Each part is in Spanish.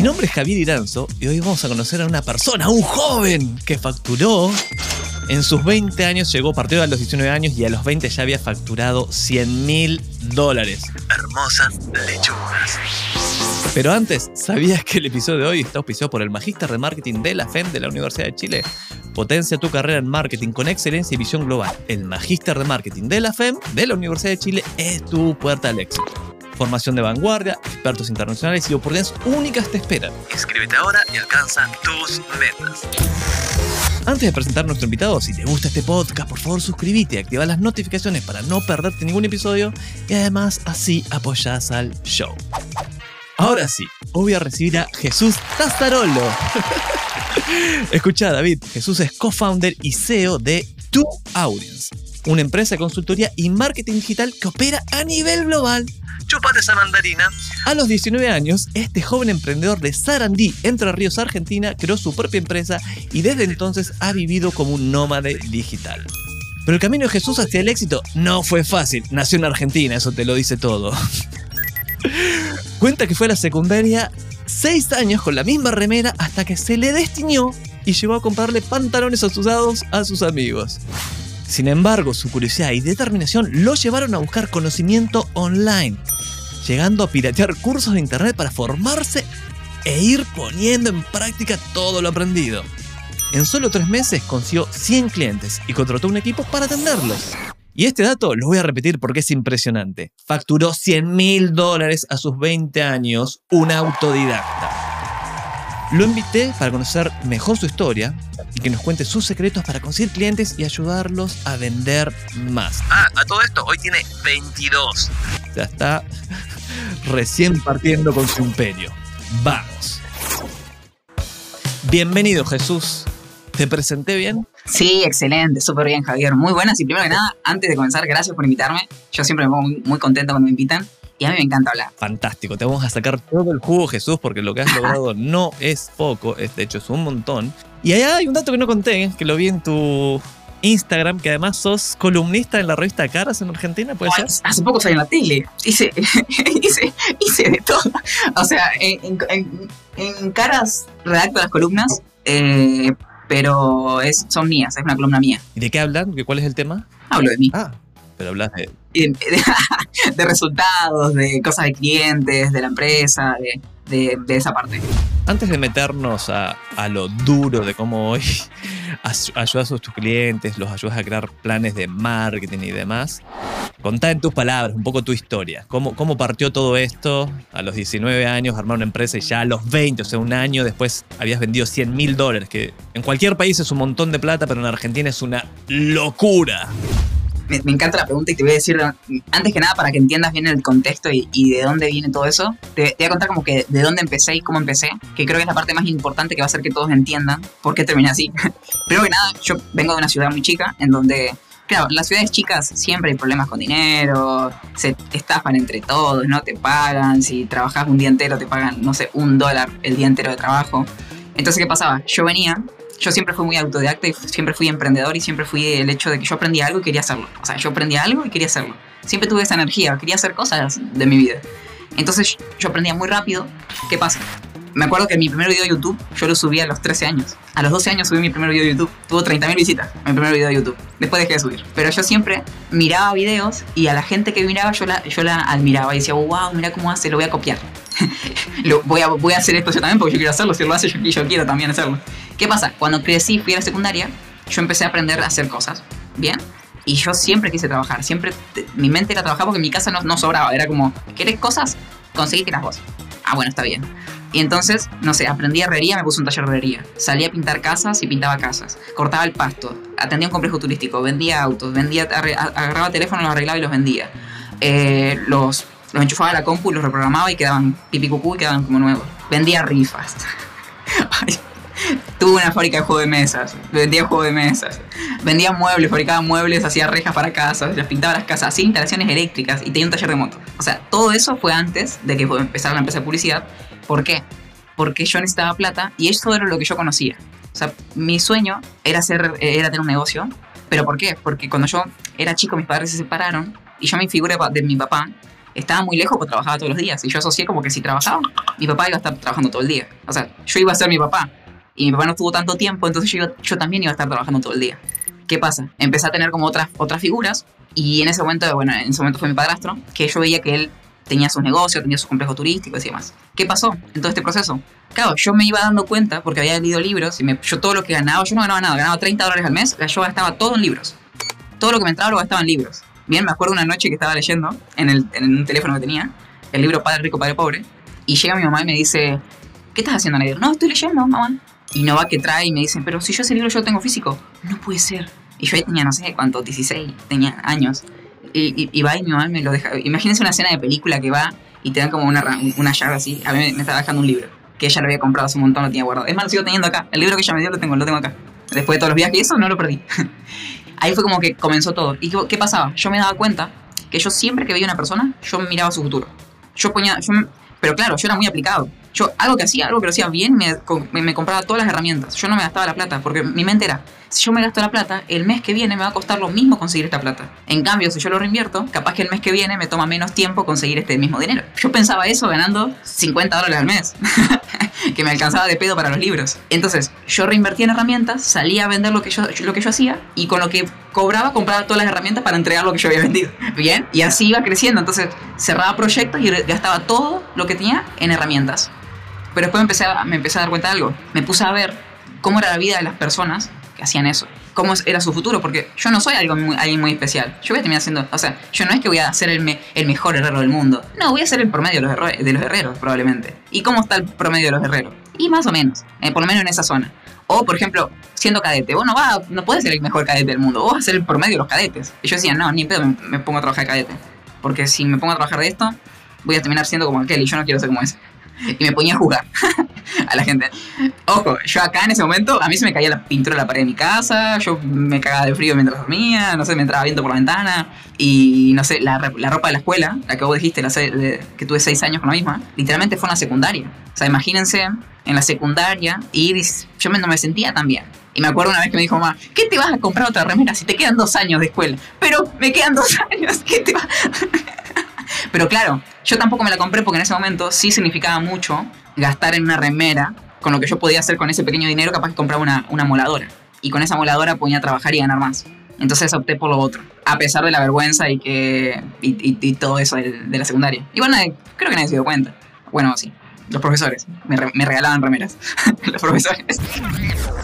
Mi nombre es Javier Iranzo y hoy vamos a conocer a una persona, un joven, que facturó. En sus 20 años llegó, partido a los 19 años y a los 20 ya había facturado 100 mil dólares. Hermosas lechugas. Pero antes, ¿sabías que el episodio de hoy está auspiciado por el Magíster de Marketing de la FEM de la Universidad de Chile? Potencia tu carrera en marketing con excelencia y visión global. El Magíster de Marketing de la FEM de la Universidad de Chile es tu puerta al éxito. Formación de vanguardia, expertos internacionales y oportunidades únicas te esperan. Inscríbete ahora y alcanza tus metas. Antes de presentar a nuestro invitado, si te gusta este podcast, por favor suscríbete y activa las notificaciones para no perderte ningún episodio y además así apoyás al show. Ahora sí, hoy voy a recibir a Jesús Tazzarolo. Escucha, David, Jesús es co-founder y CEO de Two Audience, una empresa de consultoría y marketing digital que opera a nivel global. Chupate esa mandarina. A los 19 años, este joven emprendedor de Sarandí, Entre Ríos, Argentina, creó su propia empresa y desde entonces ha vivido como un nómade digital. Pero el camino de Jesús hacia el éxito no fue fácil. Nació en Argentina, eso te lo dice todo. Cuenta que fue a la secundaria seis años con la misma remera hasta que se le destiñó y llegó a comprarle pantalones asusados a sus amigos. Sin embargo, su curiosidad y determinación lo llevaron a buscar conocimiento online, llegando a piratear cursos de internet para formarse e ir poniendo en práctica todo lo aprendido. En solo tres meses consiguió 100 clientes y contrató un equipo para atenderlos. Y este dato lo voy a repetir porque es impresionante. Facturó 100 mil dólares a sus 20 años, un autodidacta. Lo invité para conocer mejor su historia y que nos cuente sus secretos para conseguir clientes y ayudarlos a vender más. Ah, a todo esto, hoy tiene 22. Ya está recién partiendo con su imperio. Vamos. Bienvenido Jesús. ¿Te presenté bien? Sí, excelente, súper bien, Javier. Muy buenas. Y primero que nada, antes de comenzar, gracias por invitarme. Yo siempre me pongo muy, muy contento cuando me invitan. Y a mí me encanta hablar. Fantástico, te vamos a sacar todo el jugo, Jesús, porque lo que has logrado no es poco, es, de hecho es un montón. Y allá hay un dato que no conté, que lo vi en tu Instagram, que además sos columnista en la revista Caras en Argentina, ¿puede ser? Hace poco salí en la tele, hice, hice, hice de todo. O sea, en, en, en Caras redacto las columnas, eh, pero es, son mías, es una columna mía. ¿Y de qué hablan? ¿Cuál es el tema? Hablo de mí. Ah, pero hablas de... De, de resultados, de cosas de clientes, de la empresa, de, de, de, esa parte. Antes de meternos a, a lo duro de cómo hoy ayudas a tus clientes, los ayudas a crear planes de marketing y demás, contá en tus palabras un poco tu historia. ¿Cómo, cómo partió todo esto a los 19 años, armar una empresa y ya a los 20, o sea, un año después habías vendido 100 mil dólares, que en cualquier país es un montón de plata, pero en Argentina es una locura me, encanta la pregunta y te voy a decir, antes que nada, para que entiendas bien el contexto y, de dónde viene todo eso, te, voy a contar como que de dónde empecé y cómo empecé, que creo que es la parte más importante que va a hacer que todos entiendan por qué terminé así. Primero que nada, yo vengo de una ciudad muy chica, en donde, claro, las ciudades chicas siempre hay problemas con dinero, se estafan entre todos, no te pagan, si trabajas un día entero te pagan, no sé, un dólar el día entero de trabajo. Entonces, ¿qué pasaba? Yo venía yo siempre fui muy autodidacta y siempre fui emprendedor y siempre fui el hecho de que yo aprendía algo y quería hacerlo. O sea, yo aprendía algo y quería hacerlo. Siempre tuve esa energía, quería hacer cosas de mi vida. Entonces yo aprendía muy rápido. ¿Qué pasa? Me acuerdo que mi primer video de YouTube yo lo subí a los 13 años. A los 12 años subí mi primer video de YouTube. Tuvo 30.000 visitas mi primer video de YouTube. Después dejé de subir. Pero yo siempre miraba videos y a la gente que miraba yo la, yo la admiraba y decía, wow, mira cómo hace, lo voy a copiar. lo, voy, a, voy a hacer esto yo también porque yo quiero hacerlo. Si lo hace yo, yo quiero también hacerlo. ¿Qué pasa? Cuando crecí, fui a la secundaria, yo empecé a aprender a hacer cosas. ¿Bien? Y yo siempre quise trabajar. Siempre, mi mente era trabajar porque en mi casa no, no sobraba. Era como, ¿querés cosas? Conseguítelas vos. Ah, bueno, está bien. Y entonces, no sé, aprendí herrería, me puse un taller de herrería. Salí a pintar casas y pintaba casas. Cortaba el pasto. Atendía un complejo turístico. Vendía autos. Vendía, agarraba teléfonos, los arreglaba y los vendía. Eh, los, los enchufaba a la compu, los reprogramaba y quedaban pipi cucú y quedaban como nuevos. Vendía rifas. Tuve una fábrica de juegos de mesas, vendía juegos de mesas, vendía muebles, fabricaba muebles, hacía rejas para casas, las pintaba las casas, hacía instalaciones eléctricas y tenía un taller de moto. O sea, todo eso fue antes de que empezara la empresa de publicidad. ¿Por qué? Porque yo necesitaba plata y eso era lo que yo conocía. O sea, mi sueño era, hacer, era tener un negocio. ¿Pero por qué? Porque cuando yo era chico mis padres se separaron y yo mi figura de mi papá estaba muy lejos porque trabajaba todos los días. Y yo asocié como que si trabajaba, mi papá iba a estar trabajando todo el día. O sea, yo iba a ser mi papá. Y mi papá no tuvo tanto tiempo, entonces yo, yo también iba a estar trabajando todo el día. ¿Qué pasa? Empecé a tener como otras, otras figuras. Y en ese momento, bueno, en ese momento fue mi padrastro, que yo veía que él tenía sus negocios, tenía sus complejos turísticos y demás. ¿Qué pasó en todo este proceso? Claro, yo me iba dando cuenta porque había leído libros y me, yo todo lo que ganaba, yo no ganaba nada, ganaba 30 dólares al mes, yo gastaba todo en libros. Todo lo que me entraba lo gastaba en libros. Bien, me acuerdo una noche que estaba leyendo en, el, en un teléfono que tenía, el libro Padre Rico, Padre Pobre, y llega mi mamá y me dice, ¿qué estás haciendo, Nadir? No, estoy leyendo, mamá. Y no va que trae y me dice, pero si yo ese libro yo lo tengo físico. No puede ser. Y yo ahí tenía, no sé cuánto, 16, tenía años. Y, y, va y mi mamá me lo deja. Imagínense una escena de película que va y te dan como una, una llave así. A mí me estaba dejando un libro que ella lo había comprado hace un montón, lo tenía guardado. Es más, lo sigo teniendo acá. El libro que ella me dio lo tengo, lo tengo acá. Después de todos los viajes y eso, no lo perdí. ahí fue como que comenzó todo. ¿Y qué pasaba? Yo me daba cuenta que yo siempre que veía una persona, yo miraba su futuro. Yo ponía, yo, pero claro, yo era muy aplicado. Yo algo que hacía, algo que lo hacía bien, me, compraba todas las herramientas. Yo no me gastaba la plata, porque mi mente era, si yo me gasto la plata, el mes que viene me va a costar lo mismo conseguir esta plata. En cambio, si yo lo reinvierto, capaz que el mes que viene me toma menos tiempo conseguir este mismo dinero. Yo pensaba eso ganando 50 dólares al mes, que me alcanzaba de pedo para los libros. Entonces, yo reinvertía en herramientas, salía a vender lo que yo, lo que yo hacía y con lo que cobraba, compraba todas las herramientas para entregar lo que yo había vendido. Bien, y así iba creciendo. Entonces, cerraba proyectos y gastaba todo lo que tenía en herramientas. Pero después me empecé, me empecé a dar cuenta de algo. Me puse a ver cómo era la vida de las personas que hacían eso. Cómo era su futuro, porque yo no soy algo muy, alguien muy especial. Yo voy a terminar siendo, o sea, yo no es que voy a ser el, el mejor herrero del mundo. No, voy a ser el promedio de los, de los herreros, probablemente. ¿Y cómo está el promedio de los herreros? Y más o menos, eh, por lo menos en esa zona. O, por ejemplo, siendo cadete, vos no, vas, no puedes ser el mejor cadete del mundo, vos vas a ser el promedio de los cadetes. Y yo decía, no, ni pedo me, me pongo a trabajar de cadete. Porque si me pongo a trabajar de esto, voy a terminar siendo como aquel y yo no quiero ser como ese y me ponía a jugar a la gente. Ojo, yo acá en ese momento, a mí se me caía la pintura de la pared de mi casa, yo me cagaba de frío mientras dormía, no sé, me entraba viento por la ventana y no sé, la, ropa de la escuela, la que vos dijiste, la, que tuve seis años con la misma, literalmente fue en la secundaria. O sea, imagínense en la secundaria y yo no me sentía tan bien. Y me acuerdo una vez que me dijo mamá, ¿qué te vas a comprar otra remera si te quedan dos años de escuela? Pero me quedan dos años, ¿qué te vas? Pero claro, yo tampoco me la compré porque en ese momento sí significaba mucho gastar en una remera, con lo que yo podía hacer con ese pequeño dinero, capaz que compraba una, una moladora. Y con esa moladora podía trabajar y ganar más. Entonces opté por lo otro, a pesar de la vergüenza y que y, todo eso de, la secundaria. Igual nadie, creo que nadie se dio cuenta. Bueno, sí, los profesores. Me, me regalaban remeras. los profesores.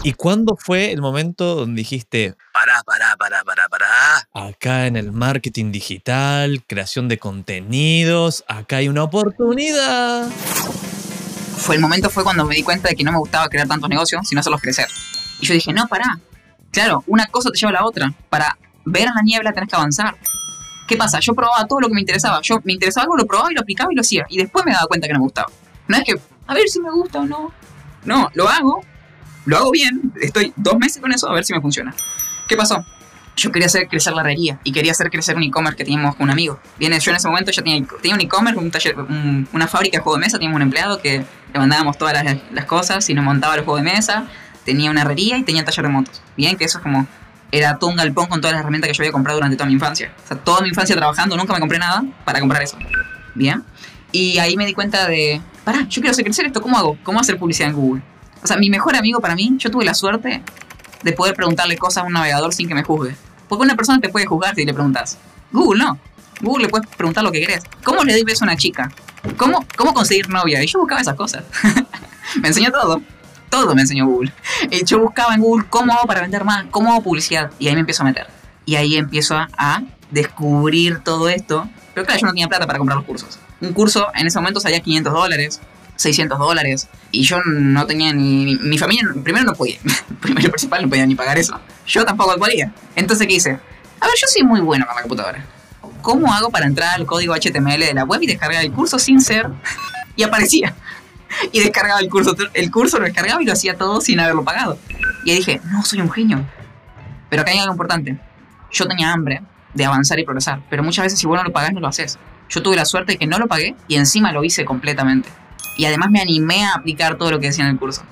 ¿Y cuándo fue el momento donde dijiste, pará, pará, pará, pará, pará? Acá en el marketing digital, creación de contenidos, acá hay una oportunidad. Fue el momento fue cuando me di cuenta de que no me gustaba crear tantos negocios, sino hacerlos crecer. Y yo dije, no, pará. Claro, una cosa te lleva a la otra. Para ver a la niebla tenés que avanzar. ¿Qué pasa? Yo probaba todo lo que me interesaba. Yo me interesaba algo, lo probaba y lo aplicaba y lo hacía. Y después me daba cuenta que no me gustaba. No es que, a ver si me gusta o no. No, lo hago, lo hago bien, estoy dos meses con eso a ver si me funciona. ¿Qué pasó? Yo quería hacer crecer la herrería y quería hacer crecer un e-commerce que teníamos con un amigo. Bien, yo en ese momento ya tenía, tenía un e-commerce, un taller, una fábrica de juegos de mesa, teníamos un empleado que le mandábamos todas las, cosas y nos montaba los juegos de mesa, tenía una herrería y tenía taller de motos. Bien, que eso es como era todo un galpón con todas las herramientas que yo había comprado durante toda mi infancia. O sea, toda mi infancia trabajando, nunca me compré nada para comprar eso. Bien. Y ahí me di cuenta de, pará, yo quiero hacer crecer esto, ¿cómo hago? ¿Cómo hacer publicidad en Google? O sea, mi mejor amigo para mí, yo tuve la suerte de poder preguntarle cosas a un navegador sin que me juzgue. Porque una persona te puede juzgar si le preguntas. Google no. Google le puedes preguntar lo que querés. ¿Cómo le doy a una chica? ¿Cómo, ¿Cómo conseguir novia? Y yo buscaba esas cosas. me enseñó todo. Todo me enseñó Google. Y yo buscaba en Google cómo hago para vender más, cómo hago publicidad. Y ahí me empiezo a meter. Y ahí empiezo a, a descubrir todo esto. Pero claro, yo no tenía plata para comprar los cursos. Un curso en ese momento salía 500 dólares, 600 dólares. Y yo no tenía ni. Mi familia, primero no podía. primero principal, no podía ni pagar eso. Yo tampoco podía. Entonces, ¿qué hice? A ver, yo soy muy bueno con la computadora. ¿Cómo hago para entrar al código HTML de la web y descargar el curso sin ser? y aparecía. y descargaba el curso. El curso lo descargaba y lo hacía todo sin haberlo pagado. Y dije, no, soy un genio. Pero acá hay algo importante. Yo tenía hambre de avanzar y progresar, pero muchas veces si vos no lo pagás no lo haces. Yo tuve la suerte de que no lo pagué y encima lo hice completamente. Y además me animé a aplicar todo lo que decía en el curso.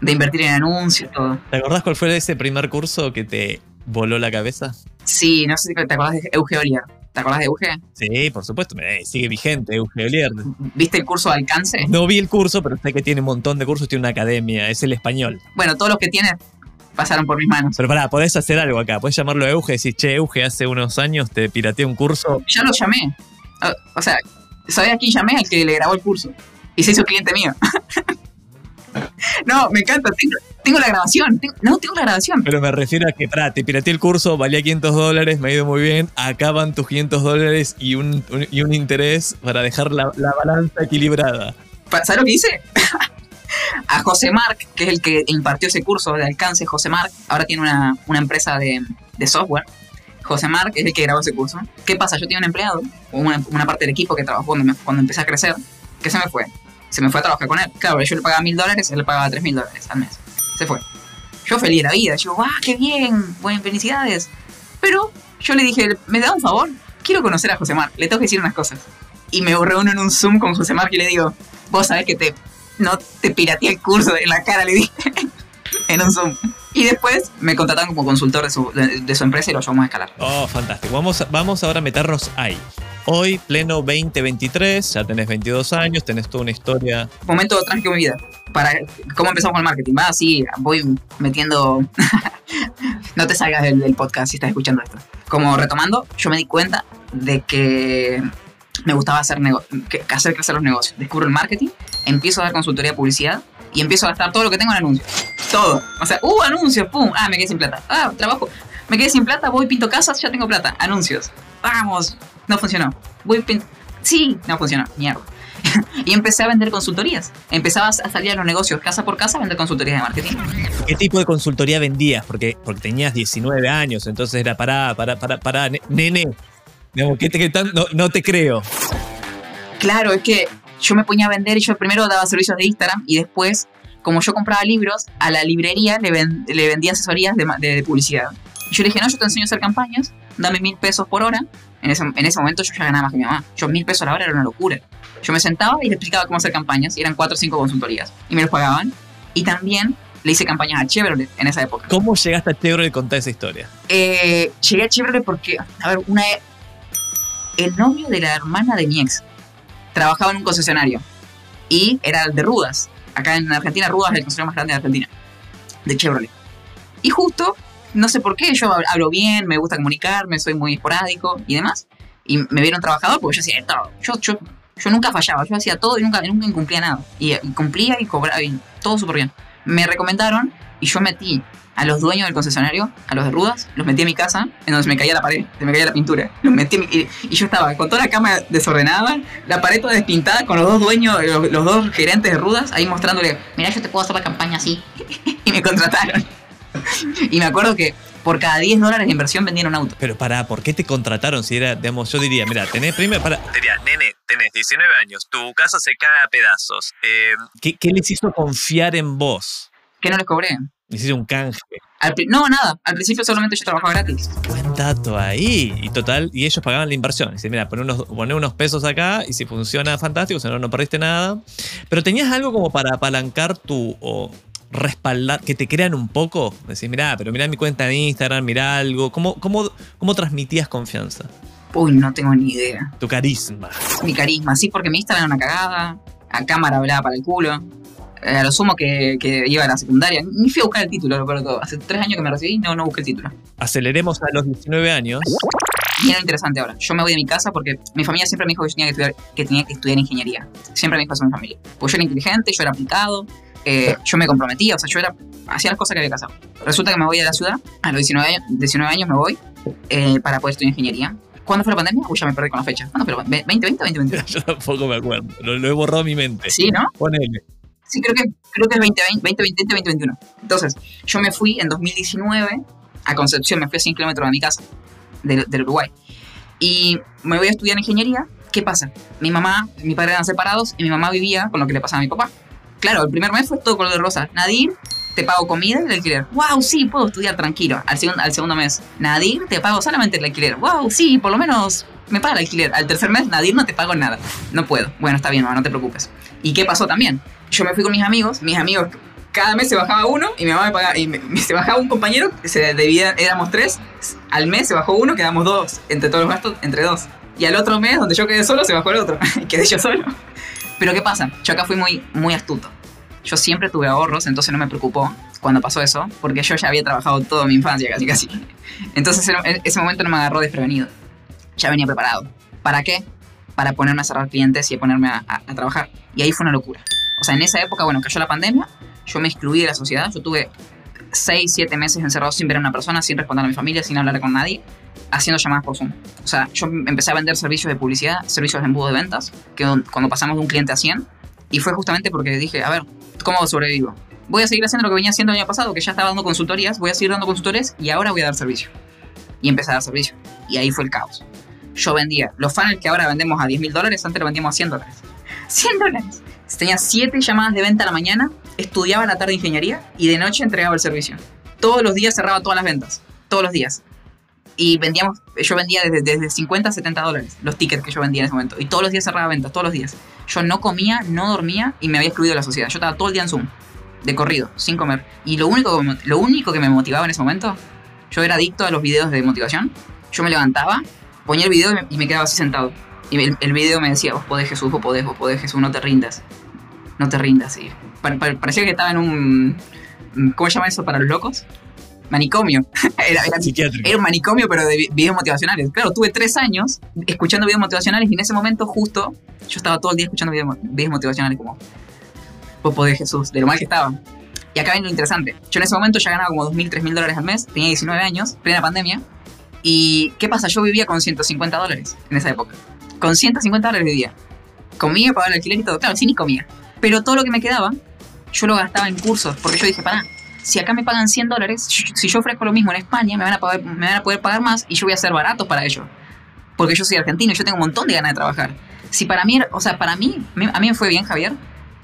De invertir en anuncios, todo. ¿Te acordás cuál fue ese primer curso que te voló la cabeza? Sí, no sé si te acordás de Euge Olier. ¿Te acordás de Euge? Sí, por supuesto, sigue vigente Euge Olier. ¿Viste el curso de alcance? No vi el curso, pero sé que tiene un montón de cursos, tiene una academia, es el español. Bueno, todos los que tiene pasaron por mis manos. Pero pará, podés hacer algo acá, podés llamarlo Euge y decir, che, Euge, hace unos años te pirateé un curso. Ya lo llamé. O sea, ¿sabés a quién llamé? Al que le grabó el curso. Y se hizo cliente mío. no, me encanta. Tengo, la grabación. no, tengo la grabación. Pero me refiero a que, pará, te pirateé el curso, valía 500 dólares, me ha ido muy bien. Acaban tus 500 dólares y un, y un interés para dejar la, balanza equilibrada. ¿Sabes lo que hice? a José Marc, que es el que impartió ese curso de alcance, José Marc, ahora tiene una, empresa de, software. José Marc es el que grabó ese curso. ¿Qué pasa? Yo tenía un empleado, una, una parte del equipo que trabajó cuando, cuando empecé a crecer, que se me fue. Se me fue a trabajar con él. Claro, yo le pagaba mil dólares, él le pagaba tres mil dólares al mes. Se fue. Yo feliz de la vida. Yo, ¡ah, qué bien! Buenas felicidades. Pero yo le dije, ¿me da un favor? Quiero conocer a José Marc, le tengo que decir unas cosas. Y me reúno en un Zoom con José Marc y le digo, vos sabés que te no te pirateé el curso en la cara, le dije. en un Zoom. Y después me contrataron como consultor de su, de, su empresa y lo llevamos a escalar. Oh, fantástico. Vamos, vamos ahora a meternos ahí. Hoy, pleno 2023, ya tenés 22 años, tenés toda una historia. Momento trágico de mi vida. Para cómo empezamos con el marketing. Va así, voy metiendo. no te salgas del, del, podcast si estás escuchando esto. Como retomando, yo me di cuenta de que me gustaba hacer, hacer crecer los negocios. Descubro el marketing, empiezo a dar consultoría de publicidad y empiezo a gastar todo lo que tengo en anuncios. Todo. O sea, uh, anuncios, pum, ah, me quedé sin plata. Ah, trabajo. Me quedé sin plata, voy, pinto casas, ya tengo plata. Anuncios. Vamos. No funcionó. Voy, pinto... Sí, no funcionó. Mierda. y empecé a vender consultorías. Empezaba a salir a los negocios casa por casa a vender consultorías de marketing. ¿Qué tipo de consultoría vendías? Porque, porque tenías 19 años, entonces era para, para, para, para, nene, no, te creo. Claro, es que yo me ponía a vender yo primero daba servicios de Instagram y después, como yo compraba libros, a la librería le, vendía asesorías de, publicidad. Y yo le dije, no, yo te enseño a hacer campañas, dame mil pesos por hora. En ese, en ese momento yo ya ganaba más que mi mamá. Yo mil pesos a la hora era una locura. Yo me sentaba y le explicaba cómo hacer campañas y eran cuatro o cinco consultorías. Y me los pagaban. Y también le hice campañas a Chevrolet en esa época. ¿Cómo llegaste a Chevrolet contar esa historia? Eh, llegué a Chevrolet porque, a ver, una, el novio de la hermana de mi ex trabajaba en un concesionario y era de Rudas. Acá en Argentina, Rudas es el concesionario más grande de Argentina, de Chevrolet. Y justo, no sé por qué, yo hablo bien, me gusta comunicarme, soy muy esporádico y demás. Y me vieron trabajador porque yo hacía todo. Yo, yo, yo nunca fallaba, yo hacía todo y nunca, nunca incumplía nada. Y, y cumplía y cobraba y todo súper bien. Me recomendaron y yo metí a los dueños del concesionario, a los de Rudas, los metí en mi casa, en donde se me caía la pared, se me caía la pintura. Los metí y, yo estaba con toda la cama desordenada, la pared toda despintada, con los dos dueños, los, dos gerentes de Rudas, ahí mostrándole, mira, yo te puedo hacer la campaña así. y me contrataron. y me acuerdo que por cada 10 dólares de inversión vendían un auto. Pero para, ¿por qué te contrataron? Si era, digamos, yo diría, mira, tenés primero para. Diría, nene, tenés 19 años, tu casa se cae a pedazos. Eh, ¿qué, ¿Qué les hizo confiar en vos? Que no les cobré. Hiciste un canje. no, nada. Al principio solamente yo trabajaba gratis. Buen dato ahí. Y total, y ellos pagaban la inversión. Dice, mira, poné unos, unos pesos acá y si funciona, fantástico. Si no, no perdiste nada. Pero tenías algo como para apalancar tu. O respaldar, que te crean un poco. Decir, mira, pero mira mi cuenta de Instagram, mira algo. ¿Cómo, cómo, cómo transmitías confianza? Uy, no tengo ni idea. Tu carisma. Mi carisma, sí, porque mi Instagram era una cagada. A cámara hablaba para el culo. Eh, a lo sumo que, iba a la secundaria. Ni fui a buscar el título, lo todo. Hace tres años que me recibí, no, no busqué el título. Aceleremos a los 19 años. Y era interesante ahora. Yo me voy de mi casa porque mi familia siempre me dijo que tenía que estudiar, que tenía que estudiar ingeniería. Siempre me dijo eso mi familia. Pues yo era inteligente, yo era aplicado, eh, yo me comprometía, o sea, yo era, hacía las cosas que había que hacer. Resulta que me voy de la ciudad, a los 19 años, 19 años me voy eh, para poder estudiar ingeniería. ¿Cuándo fue la pandemia? Uy, ya me perdí con la fecha. ¿Cuándo fue? ¿2020 o 2021? yo tampoco me acuerdo. Lo, lo he borrado mi mente. Sí, ¿no? Ponele. Sí, creo que, creo que es 2020, 2021. Entonces, yo me fui en 2019 a Concepción, me fui a 100 kilómetros de mi casa, del, Uruguay. Y me voy a estudiar ingeniería ¿Qué pasa? Mi mamá, mi padre eran separados y mi mamá vivía con lo que le pasaba a mi papá. Claro, el primer mes fue todo color de rosa. Nadir, te pago comida y el alquiler. ¡Wow! Sí, puedo estudiar tranquilo. Al, segundo, al segundo mes, Nadir, te pago solamente el alquiler. ¡Wow! Sí, por lo menos me paga el alquiler. Al tercer mes, Nadir, no te pago nada. No puedo. Bueno, está bien, mamá, no te preocupes. ¿Y qué pasó también? Yo me fui con mis amigos, mis amigos cada mes se bajaba uno y mi mamá me pagaba. Y me- se bajaba un compañero, se debía, éramos tres. Al mes se bajó uno, quedamos dos. Entre todos los gastos, entre dos. Y al otro mes, donde yo quedé solo, se bajó el otro. Y quedé yo solo. Pero ¿qué pasa? Yo acá fui muy, muy astuto. Yo siempre tuve ahorros, entonces no me preocupó cuando pasó eso, porque yo ya había trabajado toda mi infancia casi casi. Entonces en en ese momento no me agarró desprevenido. Ya venía preparado. ¿Para qué? Para ponerme a cerrar clientes y ponerme a, a- a trabajar. Y ahí fue una locura. O sea, en esa época, bueno, cayó la pandemia, yo me excluí de la sociedad, yo tuve 6, 7 meses encerrado sin ver a una persona, sin responder a mi familia, sin hablar con nadie, haciendo llamadas por Zoom. O sea, yo empecé a vender servicios de publicidad, servicios de embudo de ventas, que cuando pasamos de un cliente a 100, y fue justamente porque dije, a ver, ¿cómo sobrevivo? Voy a seguir haciendo lo que venía haciendo el año pasado, que ya estaba dando consultorías, voy a seguir dando consultores y ahora voy a dar servicio. Y empecé a dar servicio. Y ahí fue el caos. Yo vendía los funnels que ahora vendemos a 10 mil dólares, antes los vendíamos a 100 dólares. 100 dólares. Tenía 7 llamadas de venta a la mañana, estudiaba a la tarde ingeniería y de noche entregaba el servicio. Todos los días cerraba todas las ventas. Todos los días. Y vendíamos, yo vendía desde, desde 50 a 70 dólares los tickets que yo vendía en ese momento. Y todos los días cerraba ventas, todos los días. Yo no comía, no dormía y me había excluido de la sociedad. Yo estaba todo el día en Zoom, de corrido, sin comer. Y lo único, lo único que me motivaba en ese momento, yo era adicto a los videos de motivación. Yo me levantaba, ponía el video y me quedaba así sentado. Y el, el video me decía, vos podés Jesús, vos podés, vos podés Jesús, no te rindas. No te rindas. Y pa- pa- parecía que estaba en un... ¿Cómo se llama eso para los locos? Manicomio. era, era- Psiquiátrico. era un manicomio, pero de vi- videos motivacionales. Claro, tuve tres años escuchando videos motivacionales y en ese momento justo yo estaba todo el día escuchando videos, videos motivacionales como vos podés Jesús, de lo mal que estaba. Y acá viene lo interesante. Yo en ese momento ya ganaba como 2.000, 3.000 dólares al mes, tenía 19 años, plena pandemia. ¿Y qué pasa? Yo vivía con 150 dólares en esa época. Con 150 dólares vivía. Comía, pagaba el alquiler y todo. Claro, sí ni comía. Pero todo lo que me quedaba, yo lo gastaba en cursos. Porque yo dije, pará, si acá me pagan 100 dólares, si yo ofrezco lo mismo en España, me van, a poder, me van a poder pagar más y yo voy a ser barato para ello. Porque yo soy argentino y yo tengo un montón de ganas de trabajar. Si para mí, o sea, para mí, a mí me fue bien, Javier,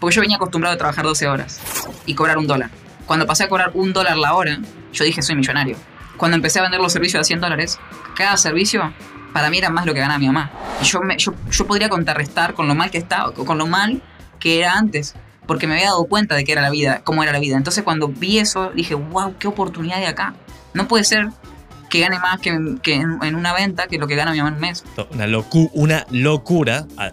porque yo venía acostumbrado a trabajar 12 horas y cobrar un dólar. Cuando pasé a cobrar un dólar la hora, yo dije, soy millonario. Cuando empecé a vender los servicios de 100 dólares, cada servicio para mí era más lo que ganaba mi mamá. Yo, yo, yo podría contrarrestar con lo mal que estaba, con lo mal que era antes, porque me había dado cuenta de que era la vida, cómo era la vida. Entonces cuando vi eso, dije, wow, qué oportunidad de acá. No puede ser que gane más que, que en, en una venta que lo que gana mi mamá en un mes. Una, locu- una locura. Ah,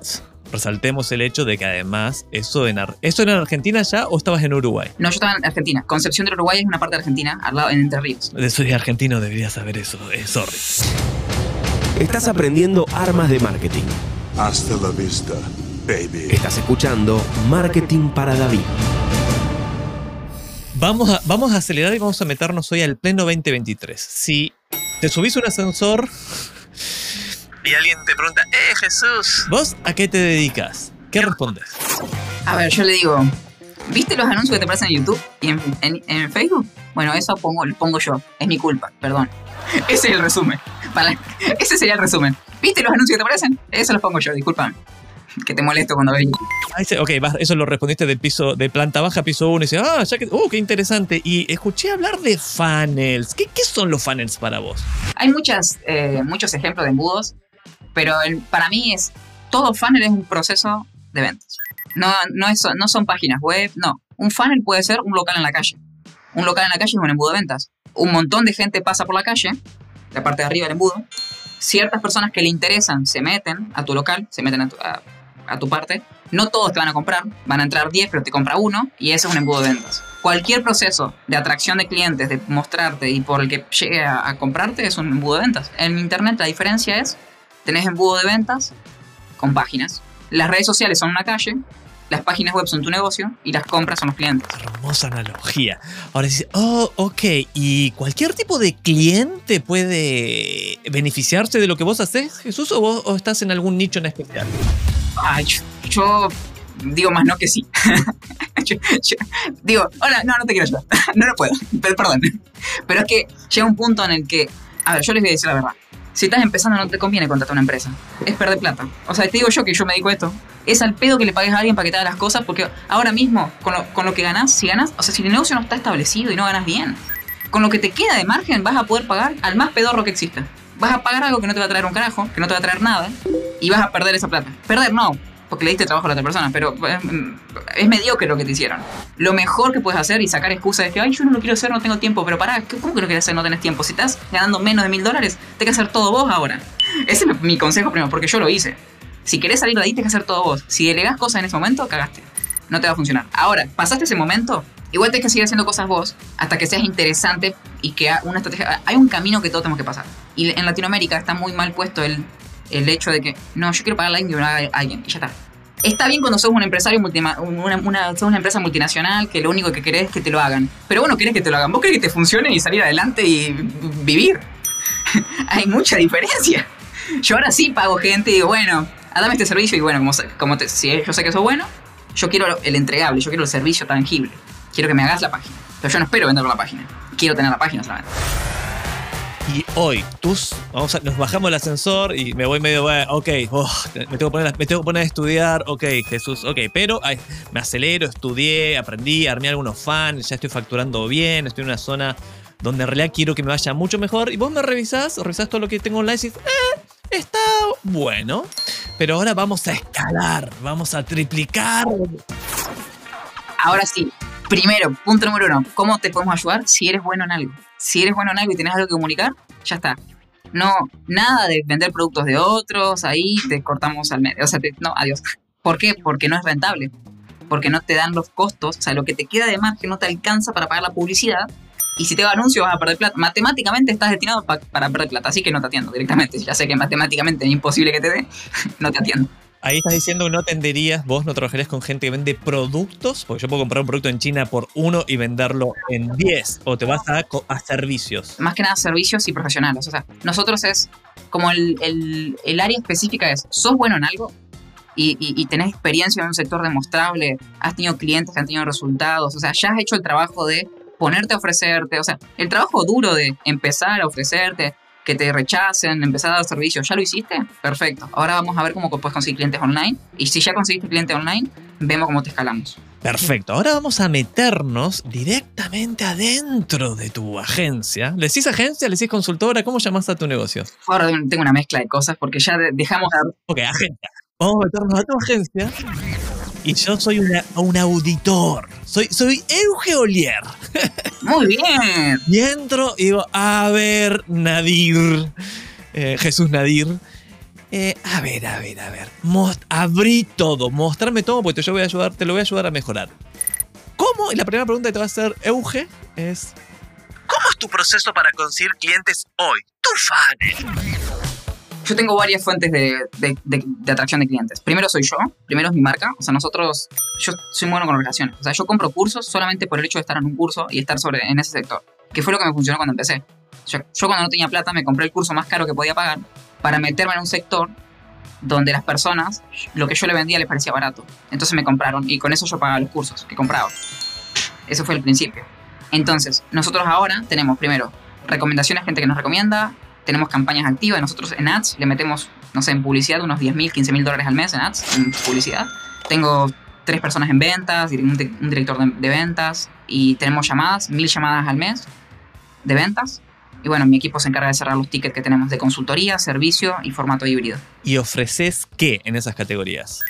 Resaltemos el hecho de que además, eso en, Ar- ¿eso era en Argentina ya o estabas en Uruguay? No, yo estaba en Argentina. Concepción del Uruguay es una parte de Argentina, al lado, en Entre Ríos. De soy argentino, deberías saber eso. Eh, sorry. Estás aprendiendo armas de marketing. Hasta la vista, baby. Estás escuchando Marketing para David. Vamos a, vamos a acelerar y vamos a meternos hoy al pleno 2023. Si te subís un ascensor y alguien te pregunta, ¡Eh, Jesús! ¿Vos a qué te dedicas? ¿Qué respondes? A ver, yo le digo, ¿viste los anuncios que te aparecen en YouTube y en, en- en Facebook? Bueno, eso pongo, pongo yo. Es mi culpa, perdón. Ese es el resumen. Para- ese sería el resumen. ¿Viste los anuncios que te aparecen? Eso los pongo yo, disculpa. Que te molesto cuando ves. Ah, ok, eso lo respondiste del piso, de planta baja piso 1 y dices, ah, ya que, uh, qué interesante. Y escuché hablar de funnels. ¿Qué, qué son los funnels para vos? Hay muchas, eh, muchos ejemplos de embudos, pero el- para mí es todo funnel es un proceso de ventas. No, no, es- no son páginas web, no. Un funnel puede ser un local en la calle. Un local en la calle es un embudo de ventas. Un montón de gente pasa por la calle, la parte de arriba del embudo. Ciertas personas que le interesan se meten a tu local, se meten a tu, a- a tu parte. No todos te van a comprar, van a entrar 10, pero te compra uno y ese es un embudo de ventas. Cualquier proceso de atracción de clientes, de mostrarte y por el que llegue a, a comprarte es un embudo de ventas. En internet la diferencia es, tenés embudo de ventas con páginas. Las redes sociales son una calle, las páginas web son tu negocio y las compras son los clientes. Hermosa analogía. Ahora dices, oh, ok. ¿Y cualquier tipo de cliente puede beneficiarse de lo que vos haces, Jesús, o vos o estás en algún nicho en especial? Ay, yo, yo digo más no que sí. Yo- yo digo, hola, no, no te quiero ayudar. no, no puedo, pero, perdón. Pero es que llega un punto en el que, a ver, yo les voy a decir la verdad. Si estás empezando no te conviene contratar una empresa. Es perder plata. O sea, te digo yo que yo me dedico a esto. Es al pedo que le pagues a alguien para que te haga las cosas porque ahora mismo, con lo, con lo que ganás, si ganás, o sea, si el negocio no está establecido y no ganas bien, con lo que te queda de margen vas a poder pagar al más pedorro que exista. Vas a pagar algo que no te va a traer un carajo, que no te va a traer nada, y vas a perder esa plata. Perder no, porque le diste trabajo a la otra persona, pero eh, es mediocre lo que te hicieron. Lo mejor que puedes hacer y sacar excusas es que, ay, yo no lo quiero hacer, no tengo tiempo, pero pará, ¿cómo que no quieres hacer, no tenés tiempo? Si estás ganando menos de mil dólares, tenés que hacer todo vos ahora. Ese es mi consejo primero, porque yo lo hice. Si querés salir de ahí, tenés que hacer todo vos. Si delegás cosas en ese momento, cagaste. No te va a funcionar. Ahora, pasaste ese momento, igual tenés que seguir haciendo cosas vos hasta que seas interesante y que una estrategia. Hay un camino que todos tenemos que pasar. Y en Latinoamérica está muy mal puesto el, el hecho de que, no, yo quiero pagar a alguien que y ya está. Está bien cuando sos un empresario, una, una, una empresa multinacional que lo único que querés es que te lo hagan. Pero vos no querés que te lo hagan, vos querés que te funcione y salir adelante y vivir. Hay mucha diferencia. Yo ahora sí pago gente y digo, bueno, dame este servicio y bueno, como, como te, si yo sé que sos bueno, yo quiero el entregable, yo quiero el servicio tangible. Quiero que me hagas la página. Pero yo no espero vender la página. Quiero tener la página solamente. Y hoy, tus, vamos nos bajamos el ascensor y me voy medio, ok, oh, me, tengo que poner, me tengo que poner a estudiar, ok, Jesús, ok, pero ay, me acelero, estudié, aprendí, armé algunos fans, ya estoy facturando bien, estoy en una zona donde en realidad quiero que me vaya mucho mejor. Y vos me revisás, revisás todo lo que tengo online y dices, eh, está bueno, pero ahora vamos a escalar, vamos a triplicar. Ahora sí, primero, punto número uno, ¿cómo te podemos ayudar si eres bueno en algo? Si eres bueno en algo y tienes algo que comunicar, ya está. No, nada de vender productos de otros, ahí te cortamos al medio. O sea, no, adiós. ¿Por qué? Porque no es rentable. Porque no te dan los costos, o sea, lo que te queda de margen no te alcanza para pagar la publicidad. Y si te va anuncio vas a perder plata. Matemáticamente estás destinado para perder plata, así que no te atiendo directamente. Ya sé que matemáticamente es imposible que te dé, no te atiendo. Ahí estás diciendo que no atenderías, vos no trabajarías con gente que vende productos, porque yo puedo comprar un producto en China por uno y venderlo en 10, o te vas a, a servicios. Más que nada servicios y profesionales. O sea, nosotros es como el, el, el área específica es, sos bueno en algo, y, y, y, tenés experiencia en un sector demostrable, has tenido clientes que han tenido resultados, o sea, ya has hecho el trabajo de ponerte a ofrecerte, o sea, el trabajo duro de empezar a ofrecerte, que te rechacen, empezar a dar servicios, ¿ya lo hiciste? Perfecto. Ahora vamos a ver cómo puedes conseguir clientes online. Y si ya conseguiste cliente online, vemos cómo te escalamos. Perfecto. Ahora vamos a meternos directamente adentro de tu agencia. ¿Le decís agencia? ¿Le decís consultora? ¿Cómo llamas a tu negocio? Ahora tengo una mezcla de cosas porque ya dejamos de... Ok, agencia. Vamos a meternos a tu agencia. Y yo soy una, un auditor. Soy, soy Euge Olier. Muy bien. Y entro y digo, a ver, Nadir. Eh, Jesús Nadir. Eh, a ver, a ver, a ver. Most abrí todo, mostrarme todo, porque yo voy a ayudar, te lo voy a ayudar a mejorar. ¿Cómo? Y la primera pregunta que te va a hacer Euge es: ¿Cómo es tu proceso para conseguir clientes hoy? Tu fan. Yo tengo varias fuentes de, de, de, de, atracción de clientes. Primero soy yo, primero es mi marca. O sea, nosotros, yo soy bueno con relaciones. O sea, yo compro cursos solamente por el hecho de estar en un curso y estar sobre, en ese sector. Que fue lo que me funcionó cuando empecé. Yo, yo cuando no tenía plata me compré el curso más caro que podía pagar para meterme en un sector donde las personas, lo que yo le vendía les parecía barato. Entonces me compraron y con eso yo pagaba los cursos que compraba. Eso fue el principio. Entonces, nosotros ahora tenemos primero recomendaciones, gente que nos recomienda, tenemos campañas activas. Nosotros en ads le metemos, no sé, en publicidad unos 10 mil, 15 mil dólares al mes en ads, en publicidad. Tengo tres personas en ventas, un, director de, de, ventas y tenemos llamadas, mil llamadas al mes de ventas. Y bueno, mi equipo se encarga de cerrar los tickets que tenemos de consultoría, servicio y formato híbrido. ¿Y ofreces qué en esas categorías?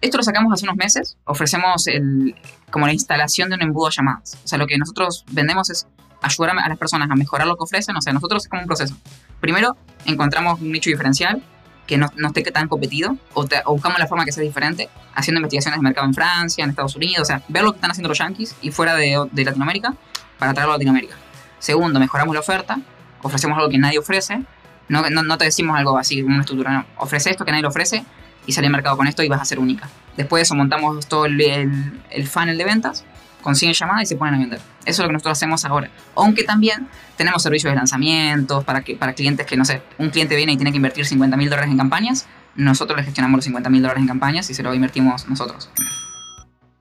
Esto lo sacamos hace unos meses. Ofrecemos el, como la instalación de un embudo de llamadas. O sea, lo que nosotros vendemos es ayudar a las personas a mejorar lo que ofrecen. O sea, nosotros es como un proceso. Primero, encontramos un nicho diferencial que no, no esté tan competido o, te, o, buscamos la forma que sea diferente, haciendo investigaciones de mercado en Francia, en Estados Unidos, o sea, ver lo que están haciendo los yankees y fuera de, de Latinoamérica para traerlo a Latinoamérica. Segundo, mejoramos la oferta, ofrecemos algo que nadie ofrece, no, no, no te decimos algo así, una estructura, no, ofrece esto que nadie lo ofrece y sale al mercado con esto y vas a ser única. Después de eso montamos todo el, el, el funnel de ventas consiguen llamadas y se ponen a vender. Eso es lo que nosotros hacemos ahora. Aunque también tenemos servicios de lanzamientos para, que, para clientes que, no sé, un cliente viene y tiene que invertir 50 mil dólares en campañas, nosotros le gestionamos los 50 mil dólares en campañas y se lo invertimos nosotros.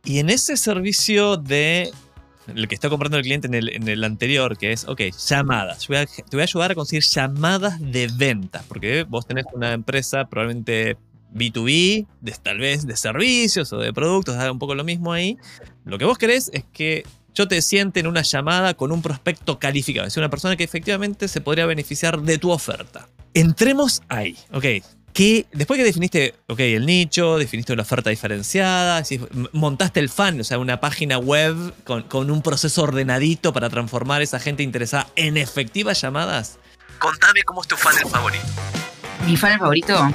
Y en ese servicio de el que está comprando el cliente en el, en el anterior, que es, ok, llamadas. Voy a- te voy a ayudar a conseguir llamadas de ventas, porque vos tenés una empresa probablemente B2B, de, tal vez de servicios o de productos, da un poco lo mismo ahí. Lo que vos querés es que yo te siente en una llamada con un prospecto calificado, es decir, una persona que efectivamente se podría beneficiar de tu oferta. Entremos ahí, ok. Que después que definiste, ok, el nicho, definiste una oferta diferenciada, montaste el fan, o sea, una página web con, con un proceso ordenadito para transformar a esa gente interesada en efectivas llamadas. Contame cómo es tu funnel favorito. Mi fan favorito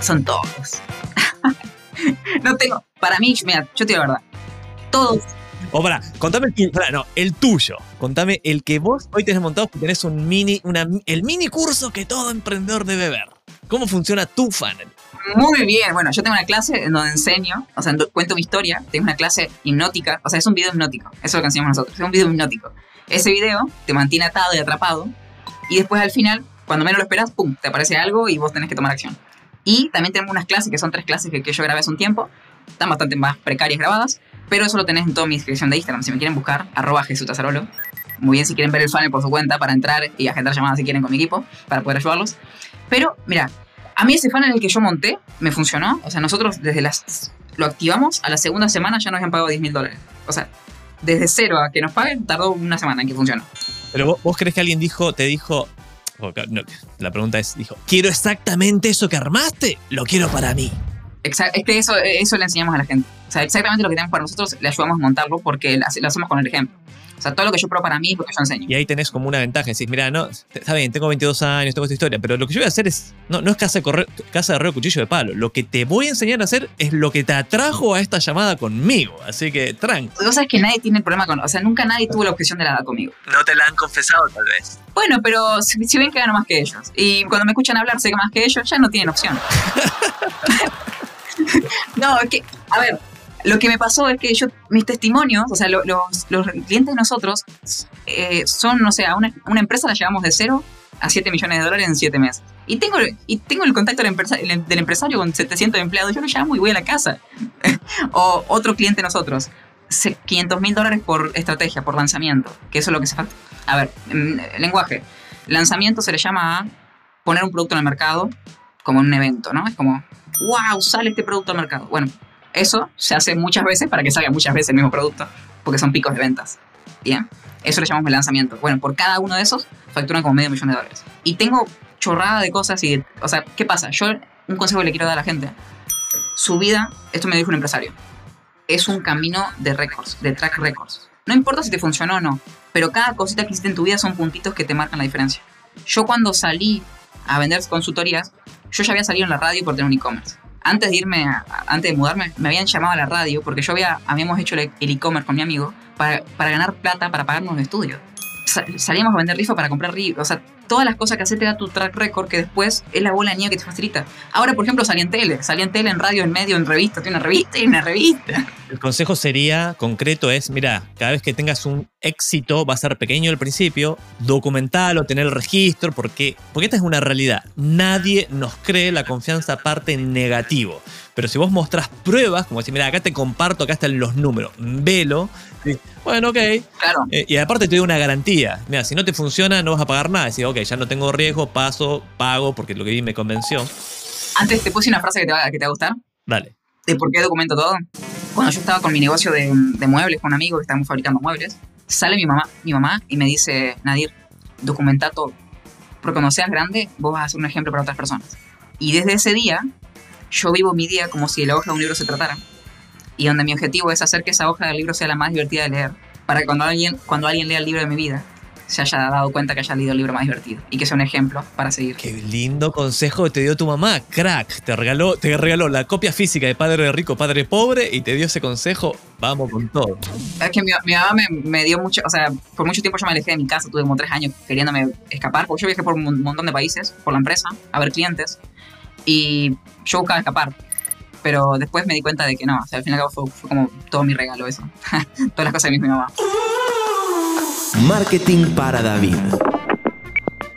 son todos. no tengo. Para mí, mira, yo te digo la verdad. Todos. O para, contame el tuyo. pará, no, el tuyo. Contame el que vos hoy tenés montado que tenés un mini, una, el mini curso que todo emprendedor debe ver. ¿Cómo funciona tu funnel? Muy bien. Bueno, yo tengo una clase en donde enseño, o sea, en cuento mi historia. Tengo una clase hipnótica. O sea, es un video hipnótico. Eso es lo que enseñamos nosotros. Es un video hipnótico. Ese video te mantiene atado y atrapado. Y después al final, cuando menos lo esperas, pum, te aparece algo y vos tenés que tomar acción. Y también tenemos unas clases que son tres clases que, que yo grabé hace un tiempo. Están bastante más precarias grabadas. Pero eso lo tenés en toda mi descripción de Instagram. Si me quieren buscar, arroba Jesús Tazarolo. Muy bien si quieren ver el funnel por su cuenta para entrar y agendar llamadas si quieren con mi equipo para poder ayudarlos. Pero, mira, a mí ese funnel el que yo monté me funcionó. O sea, nosotros desde las... Lo activamos, a la segunda semana ya nos habían pagado 10 mil dólares. O sea, desde cero a que nos paguen tardó una semana en que funcionó. Pero vos, vos crees que alguien dijo, te dijo. no, la pregunta es, dijo, quiero exactamente eso que armaste, lo quiero para mí. Exa- es que eso, eso le enseñamos a la gente. O sea, exactamente lo que tenemos para nosotros le ayudamos a montarlo porque lo hace- lo hacemos con el ejemplo. O sea, todo lo que yo pruebo para mí es lo que yo enseño. Y ahí tenés como una ventaja. Decís, mira, no, está bien, tengo 22 años, tengo esta historia, pero lo que yo voy a hacer es. No, no es casa de, correr, casa de arreo cuchillo de palo. Lo que te voy a enseñar a hacer es lo que te atrajo a esta llamada conmigo. Así que, tranqui. Vos sabés que nadie tiene el problema con... O sea, nunca nadie tuvo la objeción de la edad conmigo. No te la han confesado, tal vez. Bueno, pero si, si ven que gano más que ellos. Y cuando me escuchan hablar sé que más que ellos, ya no tienen opción. no, es que, a ver, lo que me pasó es que yo, mis testimonios, o sea, lo- los, los clientes de nosotros eh, son, no sé, una, una empresa la llevamos de cero a 7 millones de dólares en 7 meses. Y tengo, y tengo el contacto del, empresa- el- del empresario con 700 empleados, yo lo llamo y voy a la casa. o otro cliente nosotros, se- 500 mil dólares por estrategia, por lanzamiento, que eso es lo que se falta. A ver, en lenguaje, lanzamiento se le llama a poner un producto en el mercado como un evento, ¿no? Es como, wow, sale este producto al mercado. Bueno, eso se hace muchas veces para que salga muchas veces el mismo producto, porque son picos de ventas. Bien, eso le llamamos el lanzamiento. Bueno, por cada uno de esos facturan como medio millón de dólares. Y tengo chorrada de cosas y, o sea, ¿qué pasa? Yo, un consejo que le quiero dar a la gente, su vida, esto me dijo un empresario, es un camino de récords, de track records. No importa si te funcionó o no, pero cada cosita que hiciste en tu vida son puntitos que te marcan la diferencia. Yo cuando salí a vender consultorías, yo ya había salido en la radio por tener un e-commerce. Antes de irme, antes de mudarme, me habían llamado a la radio porque yo había, habíamos hecho el e-commerce con mi amigo para, para ganar plata para pagarnos un estudio. Sa- salíamos a vender rifa para comprar rifa. Todas las cosas que hace te da tu track record que después es la bola de nieve que te facilita. Ahora, por ejemplo, salí en tele. Salí en tele, en radio, en medio, en revista. Tiene una revista y una revista. El consejo sería, concreto, es, mira, cada vez que tengas un éxito, va a ser pequeño al principio, documentalo, tener el registro, porque, porque esta es una realidad. Nadie nos cree la confianza parte en negativo. Pero si vos mostrás pruebas, como decir, mira, acá te comparto, acá están los números, velo, bueno, ok. Claro. Eh, y aparte te doy una garantía. Mira, si no te funciona, no vas a pagar nada. Decir, ok, ya no tengo riesgo, paso, pago, porque lo que vi me convenció. Antes te puse una frase que te va, que te va a gustar. Dale. de por qué documento todo. Cuando yo estaba con mi negocio de, de muebles con un amigo que estábamos fabricando muebles, sale mi mamá, mi mamá y me dice, Nadir, documenta todo. Porque cuando seas grande, vos vas a ser un ejemplo para otras personas. Y desde ese día, yo vivo mi día como si la hoja de un libro se tratara. Y donde mi objetivo es hacer que esa hoja del libro sea la más divertida de leer. Para que cuando alguien, cuando alguien lea el libro de mi vida, se haya dado cuenta que haya leído el libro más divertido. Y que sea un ejemplo para seguir. Qué lindo consejo te dio tu mamá, crack. Te regaló, te regaló la copia física de Padre Rico, Padre Pobre y te dio ese consejo. Vamos con todo. Es que mi, mi mamá me, me dio mucho, o sea, por mucho tiempo yo me alejé de mi casa, tuve como tres años queriéndome escapar, porque yo viajé por un mon- montón de países, por la empresa, a ver clientes, y yo buscaba escapar. Pero después me di cuenta de que no, o sea, al fin y al cabo fue, fue como todo mi regalo eso. Todas las cosas que me dijo mi mamá. Marketing para David.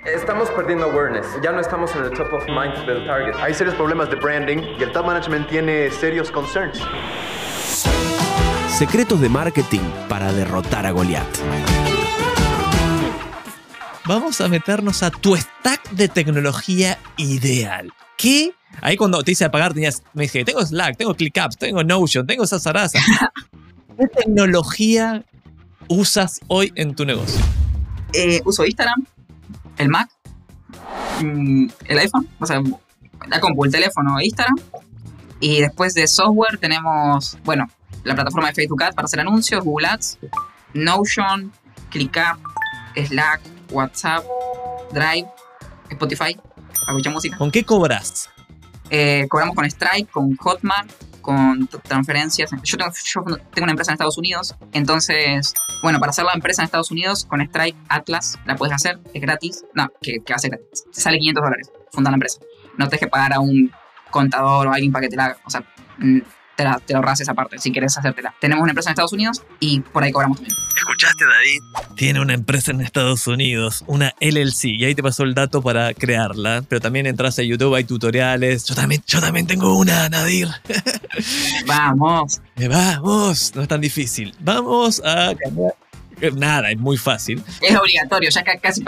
Estamos perdiendo awareness. Ya no estamos en el top of mind del target. Hay serios problemas de branding y el top management tiene serios concerns. Secretos de marketing para derrotar a Goliat. Vamos a meternos a tu stack de tecnología ideal. ¿Qué? Ahí cuando te hice apagar tenías, me dije, tengo Slack, tengo ClickUps, tengo Notion, tengo Sasarasa. ¿Qué tecnología usas hoy en tu negocio? Eh, uso Instagram, el Mac, mm, el iPhone, o sea, la compu, el teléfono, Instagram. Y después de software tenemos, bueno, la plataforma de Facebook Ads para hacer anuncios, Google Ads, Notion, ClickUp, Slack, WhatsApp, Drive, Spotify, para escuchar música. ¿Con qué cobras? Eh, cobramos con Stripe, con Hotmart, con transferencias. Yo tengo, yo tengo una empresa en Estados Unidos, entonces, bueno, para hacer la empresa en Estados Unidos, con Stripe Atlas la puedes hacer, es gratis. No, que, que va a ser gratis. Te sale 500 dólares fundar la empresa. No te que pagar a un contador o alguien para que te la haga. O sea, te, la, te ahorras esa parte si quieres hacértela. Tenemos una empresa en Estados Unidos y por ahí cobramos también. ¿Escuchaste, David? Tiene una empresa en Estados Unidos, una LLC, y ahí te pasó el dato para crearla. Pero también entras a YouTube, hay tutoriales. Yo también, yo también tengo una, Nadir. Vamos. Vamos, no es tan difícil. Vamos a cambiar. Eh, Nada, es muy fácil. Es obligatorio, ya ca- casi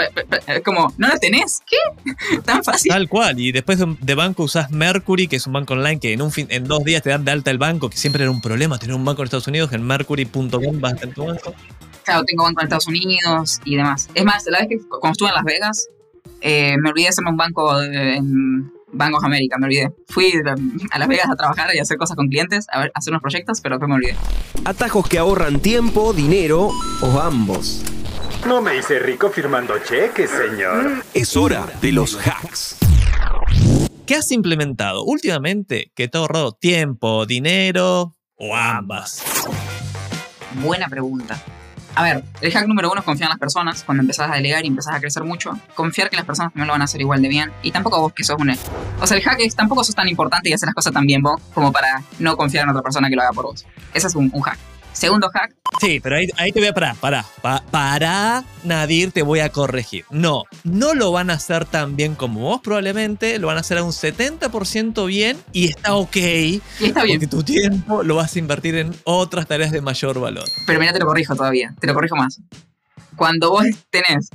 como, ¿no la tenés? ¿Qué? Tan fácil. Tal cual. Y después de, banco usás Mercury, que es un banco online que en, un fin, en dos días te dan de alta el banco, que siempre era un problema tener un banco en Estados Unidos. En mercury.com vas a tener tu banco. Claro, tengo banco en Estados Unidos y demás. Es más, la vez que cuando estuve en Las Vegas, eh, me olvidé de hacerme un banco de- en Bank of America, me olvidé. Fui a Las Vegas a trabajar y a hacer cosas con clientes, a, ver, a hacer unos proyectos, pero después me olvidé. Atajos que ahorran tiempo, dinero o ambos. No me hice rico firmando cheques, señor. Es hora de los hacks. ¿Qué has implementado últimamente que te ha ahorrado tiempo, dinero o ambas? Buena pregunta. A ver, el hack número uno es confiar en las personas. Cuando empezás a delegar y empezás a crecer mucho, confiar que las personas también lo van a hacer igual de bien. Y tampoco vos que sos un... O sea, el hack es tampoco sos tan importante y haces las cosas tan bien vos como para no confiar en otra persona que lo haga por vos. Ese es un, un hack. Segundo hack, Sí, pero ahí, ahí te voy a parar, pará, pa- pará, Nadir, te voy a corregir. No, no lo van a hacer tan bien como vos probablemente, lo van a hacer a un 70% bien y está ok, y está bien. porque tu tiempo lo vas a invertir en otras tareas de mayor valor. Pero mira, te lo corrijo todavía, te lo corrijo más. Cuando vos tenés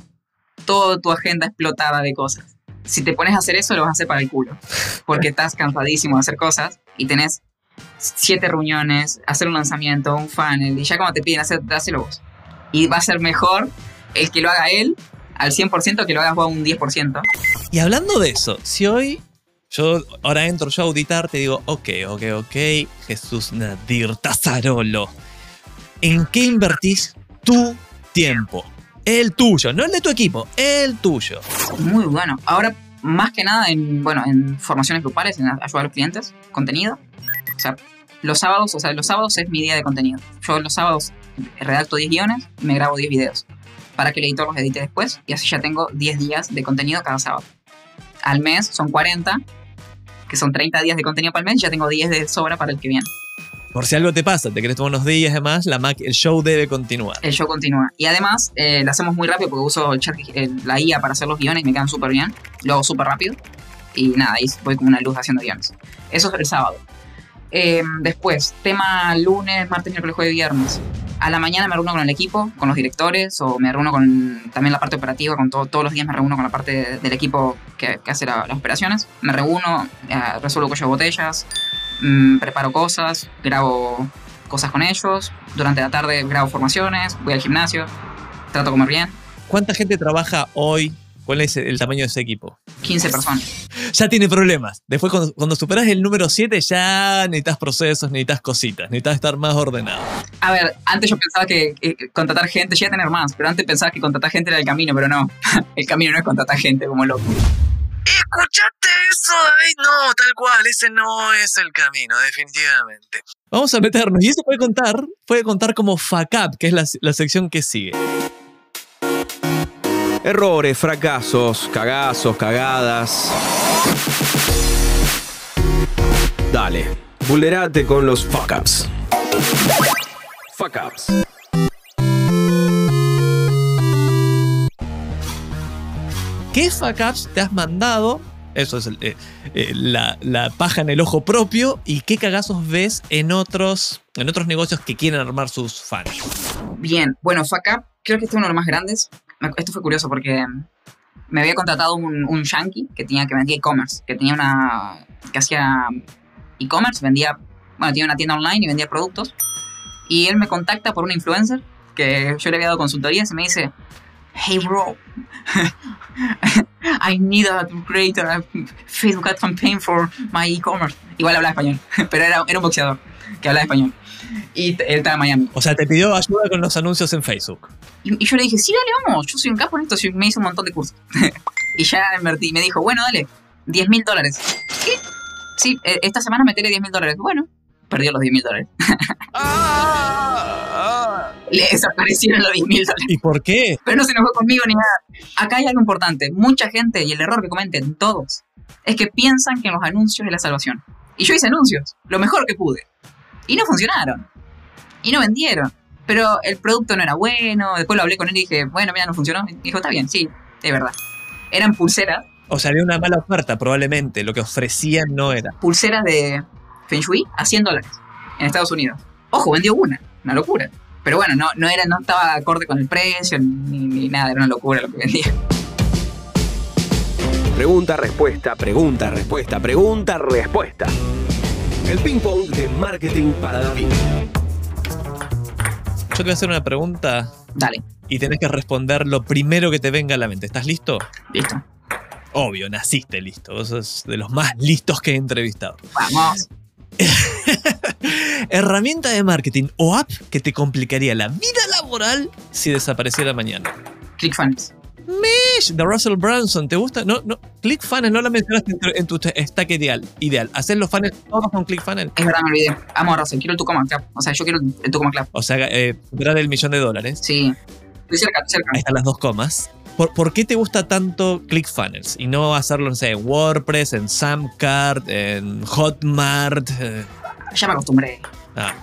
toda tu agenda explotada de cosas, si te pones a hacer eso, lo vas a hacer para el culo. Porque estás cansadísimo de hacer cosas y tenés siete reuniones, hacer un lanzamiento, un funnel, y ya cuando te piden hacer, hazlo vos. Y va a ser mejor el que lo haga él al 100% que lo hagas vos a un 10%. Y hablando de eso, si hoy yo ahora entro yo a auditar, te digo, ok, ok, ok, Jesús Nadir Tazarolo, ¿en qué invertís tu tiempo? El tuyo, no el de tu equipo, el tuyo. Muy bueno. Ahora, más que nada en, bueno, en formaciones grupales, en ayudar a los clientes, contenido. O sea, los sábados, o sea, los sábados es mi día de contenido. Yo los sábados redacto 10 guiones y me grabo 10 videos para que el editor los edite después y así ya tengo 10 días de contenido cada sábado. Al mes son 40, que son 30 días de contenido para el mes, ya tengo 10 de sobra para el que viene. Por si algo te pasa, te querés tomar unos días y demás, la Mac, el show debe continuar. El show continúa. Y además, eh, lo hacemos muy rápido porque uso el chat- el- la IA para hacer los guiones y me quedan súper bien. Lo hago súper rápido. Y nada, ahí voy como una luz haciendo guiones. Eso es el sábado. Eh, después, tema lunes, martes, miércoles, jueves, viernes. A la mañana me reúno con el equipo, con los directores, o me reúno con también la parte operativa, con todo, todos los días me reúno con la parte de- del equipo que, que hace la- las operaciones. Me reúno, eh, resuelvo cuello de botellas, mm, preparo cosas, grabo cosas con ellos. Durante la tarde grabo formaciones, voy al gimnasio, trato de comer bien. ¿Cuánta gente trabaja hoy? ¿Cuál es el tamaño de ese equipo? 15 personas. Ya tiene problemas. Después, cuando, cuando superas el número 7, ya necesitas procesos, necesitas cositas, necesitas estar más ordenado. A ver, antes yo pensaba que eh, contratar gente, llegué a tener más, pero antes pensaba que contratar gente era el camino, pero no. el camino no es contratar gente como loco. ¿Escuchaste eso, David? No, tal cual, ese no es el camino, definitivamente. Vamos a meternos, y eso puede contar, puede contar como fuck up, que es la, la sección que sigue. Errores, fracasos, cagazos, cagadas. Dale, vulnerate con los fuck ups. Fuck ups. ¿Qué fuck ups te has mandado Eso es el, eh, eh, la, la paja en el ojo propio. ¿Y qué cagazos ves en otros, en otros negocios que quieren armar sus fans? Bien, bueno, FACAP, creo que este es uno de los más grandes. Esto fue curioso porque me había contratado un, un yankee que tenía que vendía e-commerce, que tenía una. que hacía e-commerce, vendía. bueno, tenía una tienda online y vendía productos. Y él me contacta por un influencer que yo le había dado consultorías y me dice: Hey bro, I need a create a Facebook ad campaign for my e-commerce. Igual hablaba español, pero era, era un boxeador que hablaba español. Y él estaba en Miami. O sea, te pidió ayuda con los anuncios en Facebook. Y, y yo le dije, sí, dale, vamos, yo soy un capo en esto, me hice un montón de cursos. y ya invertí, me dijo, bueno, dale, 10 mil dólares. ¿Qué? Sí, eh, esta semana meteré 10 mil dólares. Bueno, perdió los 10 mil dólares. Le desaparecieron los 10 mil dólares. ¿Y por qué? Pero no se enojó conmigo ni nada. Acá hay algo importante. Mucha gente, y el error que cometen todos, es que piensan que en los anuncios es la salvación. Y yo hice anuncios, lo mejor que pude. Y no funcionaron. Y no vendieron. Pero el producto no era bueno. Después lo hablé con él y dije, bueno, mira, no funcionó. Y dijo, está bien, sí, es verdad. Eran pulseras, O sea, había una mala oferta, probablemente. Lo que ofrecían no era. pulseras de Feng Shui a 100 dólares en Estados Unidos. Ojo, vendió una, una locura. Pero bueno, no, no, era, no estaba acorde con el precio ni, ni nada, era una locura lo que vendía. Pregunta, respuesta, pregunta, respuesta, pregunta, respuesta. El ping pong de marketing para David. Yo te voy a hacer una pregunta Dale, y tenés que responder lo primero que te venga a la mente. ¿Estás listo? listo. Obvio, naciste listo. Vos sos de los más listos que he entrevistado. Vamos. Herramienta de marketing o app que te complicaría la vida laboral si desapareciera mañana. ClickFunnels. Ish, de Russell Brunson, ¿te gusta? No, no. ClickFunnels no la mencionaste en tu, en tu stack ideal. Ideal. Hacer los funnels todos con ClickFunnels. Es verdad, me olvidé. Amo a Russell, quiero el Tucumán Club. O sea, yo quiero el Tucumán Club. O sea, eh, superar el millón de dólares. Sí. Estoy cerca, estoy cerca. Ahí están las dos comas. ¿Por, por qué te gusta tanto ClickFunnels? Y no hacerlo, no sé, en WordPress, en Samcart, en Hotmart. eh, Ya me acostumbré. ah.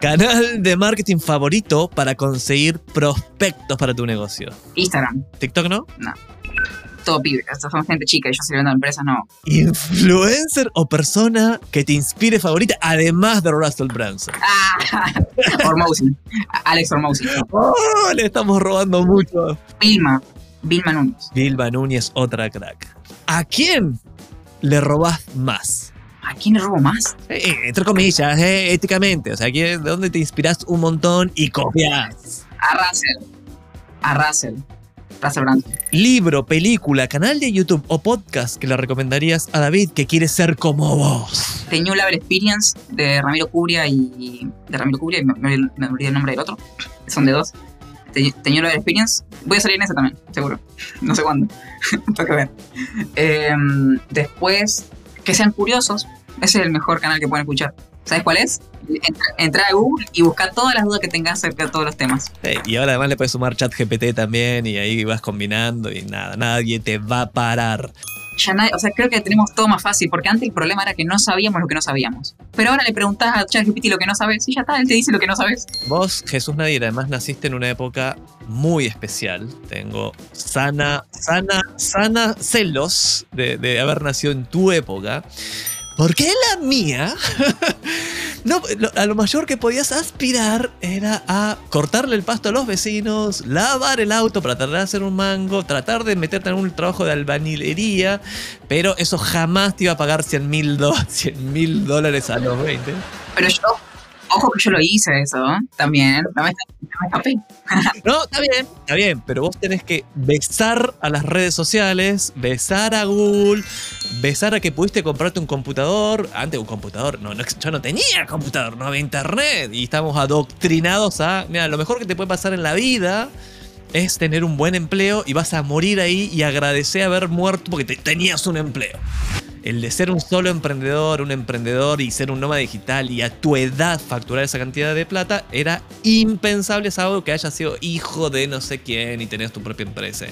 Canal de marketing favorito para conseguir prospectos para tu negocio. Instagram, TikTok no. todo pibe. Estas son gente chica y yo sirviendo a empresas, no. Influencer o persona que te inspire favorita, además de Russell Brunson. Ah, Ormousi. Alex Ormousi. Oh, le estamos robando mucho. Vilma. Vilma Núñez. Vilma Núñez, otra crack. ¿A quién le robás más? ¿A quién le robo más? Eh, entre comillas, eh, éticamente. O sea, ¿quién- ¿de dónde te inspiras un montón y copias? A Russell. A Russell. Russell Brand. Libro, película, canal de YouTube o podcast que le recomendarías a David que quiere ser como vos. The New Level Experience de Ramiro Curia y. De Ramiro Curia y me, me, me olvidé el nombre del otro. Son de dos. The, The New Level Experience. Voy a salir en ese también, seguro. No sé cuándo. Tengo que ver. Em, después, que sean curiosos. Ese es el mejor canal que pueden escuchar. ¿Sabes cuál es? Entra, entra a Google y busca todas las dudas que tengas acerca de todos los temas. Y ahora además le puedes sumar chat GPT también y ahí vas combinando y nada, nadie te va a parar. Ya nadie- o sea, creo que tenemos todo más fácil, porque antes el problema era que no sabíamos lo que no sabíamos. Pero ahora le preguntás a ChatGPT lo que no sabes y ya está, él te dice lo que no sabes. Vos, Jesús Nadir, además naciste en una época muy especial. Tengo sana, sana, sana celos de, de haber nacido en tu época. Porque la mía, no, a lo mayor que podías aspirar era a cortarle el pasto a los vecinos, lavar el auto para tratar de hacer un mango, tratar de meterte en un trabajo de albañilería, pero eso jamás te iba a pagar 100 mil dólares a los 20. Pero yo, ojo que yo lo hice eso, también. No me, no me escapé. No, está bien, está bien, pero vos tenés que besar a las redes sociales, besar a Google, besar a que pudiste comprarte un computador. Antes un computador, no, no, yo no tenía computador, no había internet y estamos adoctrinados a, mira, lo mejor que te puede pasar en la vida es tener un buen empleo y vas a morir ahí y agradecer haber muerto porque te- tenías un empleo. El de ser un solo emprendedor, un emprendedor y ser un nómada digital y a tu edad facturar esa cantidad de plata era impensable, salvo que hayas sido hijo de no sé quién y tenés tu propia empresa.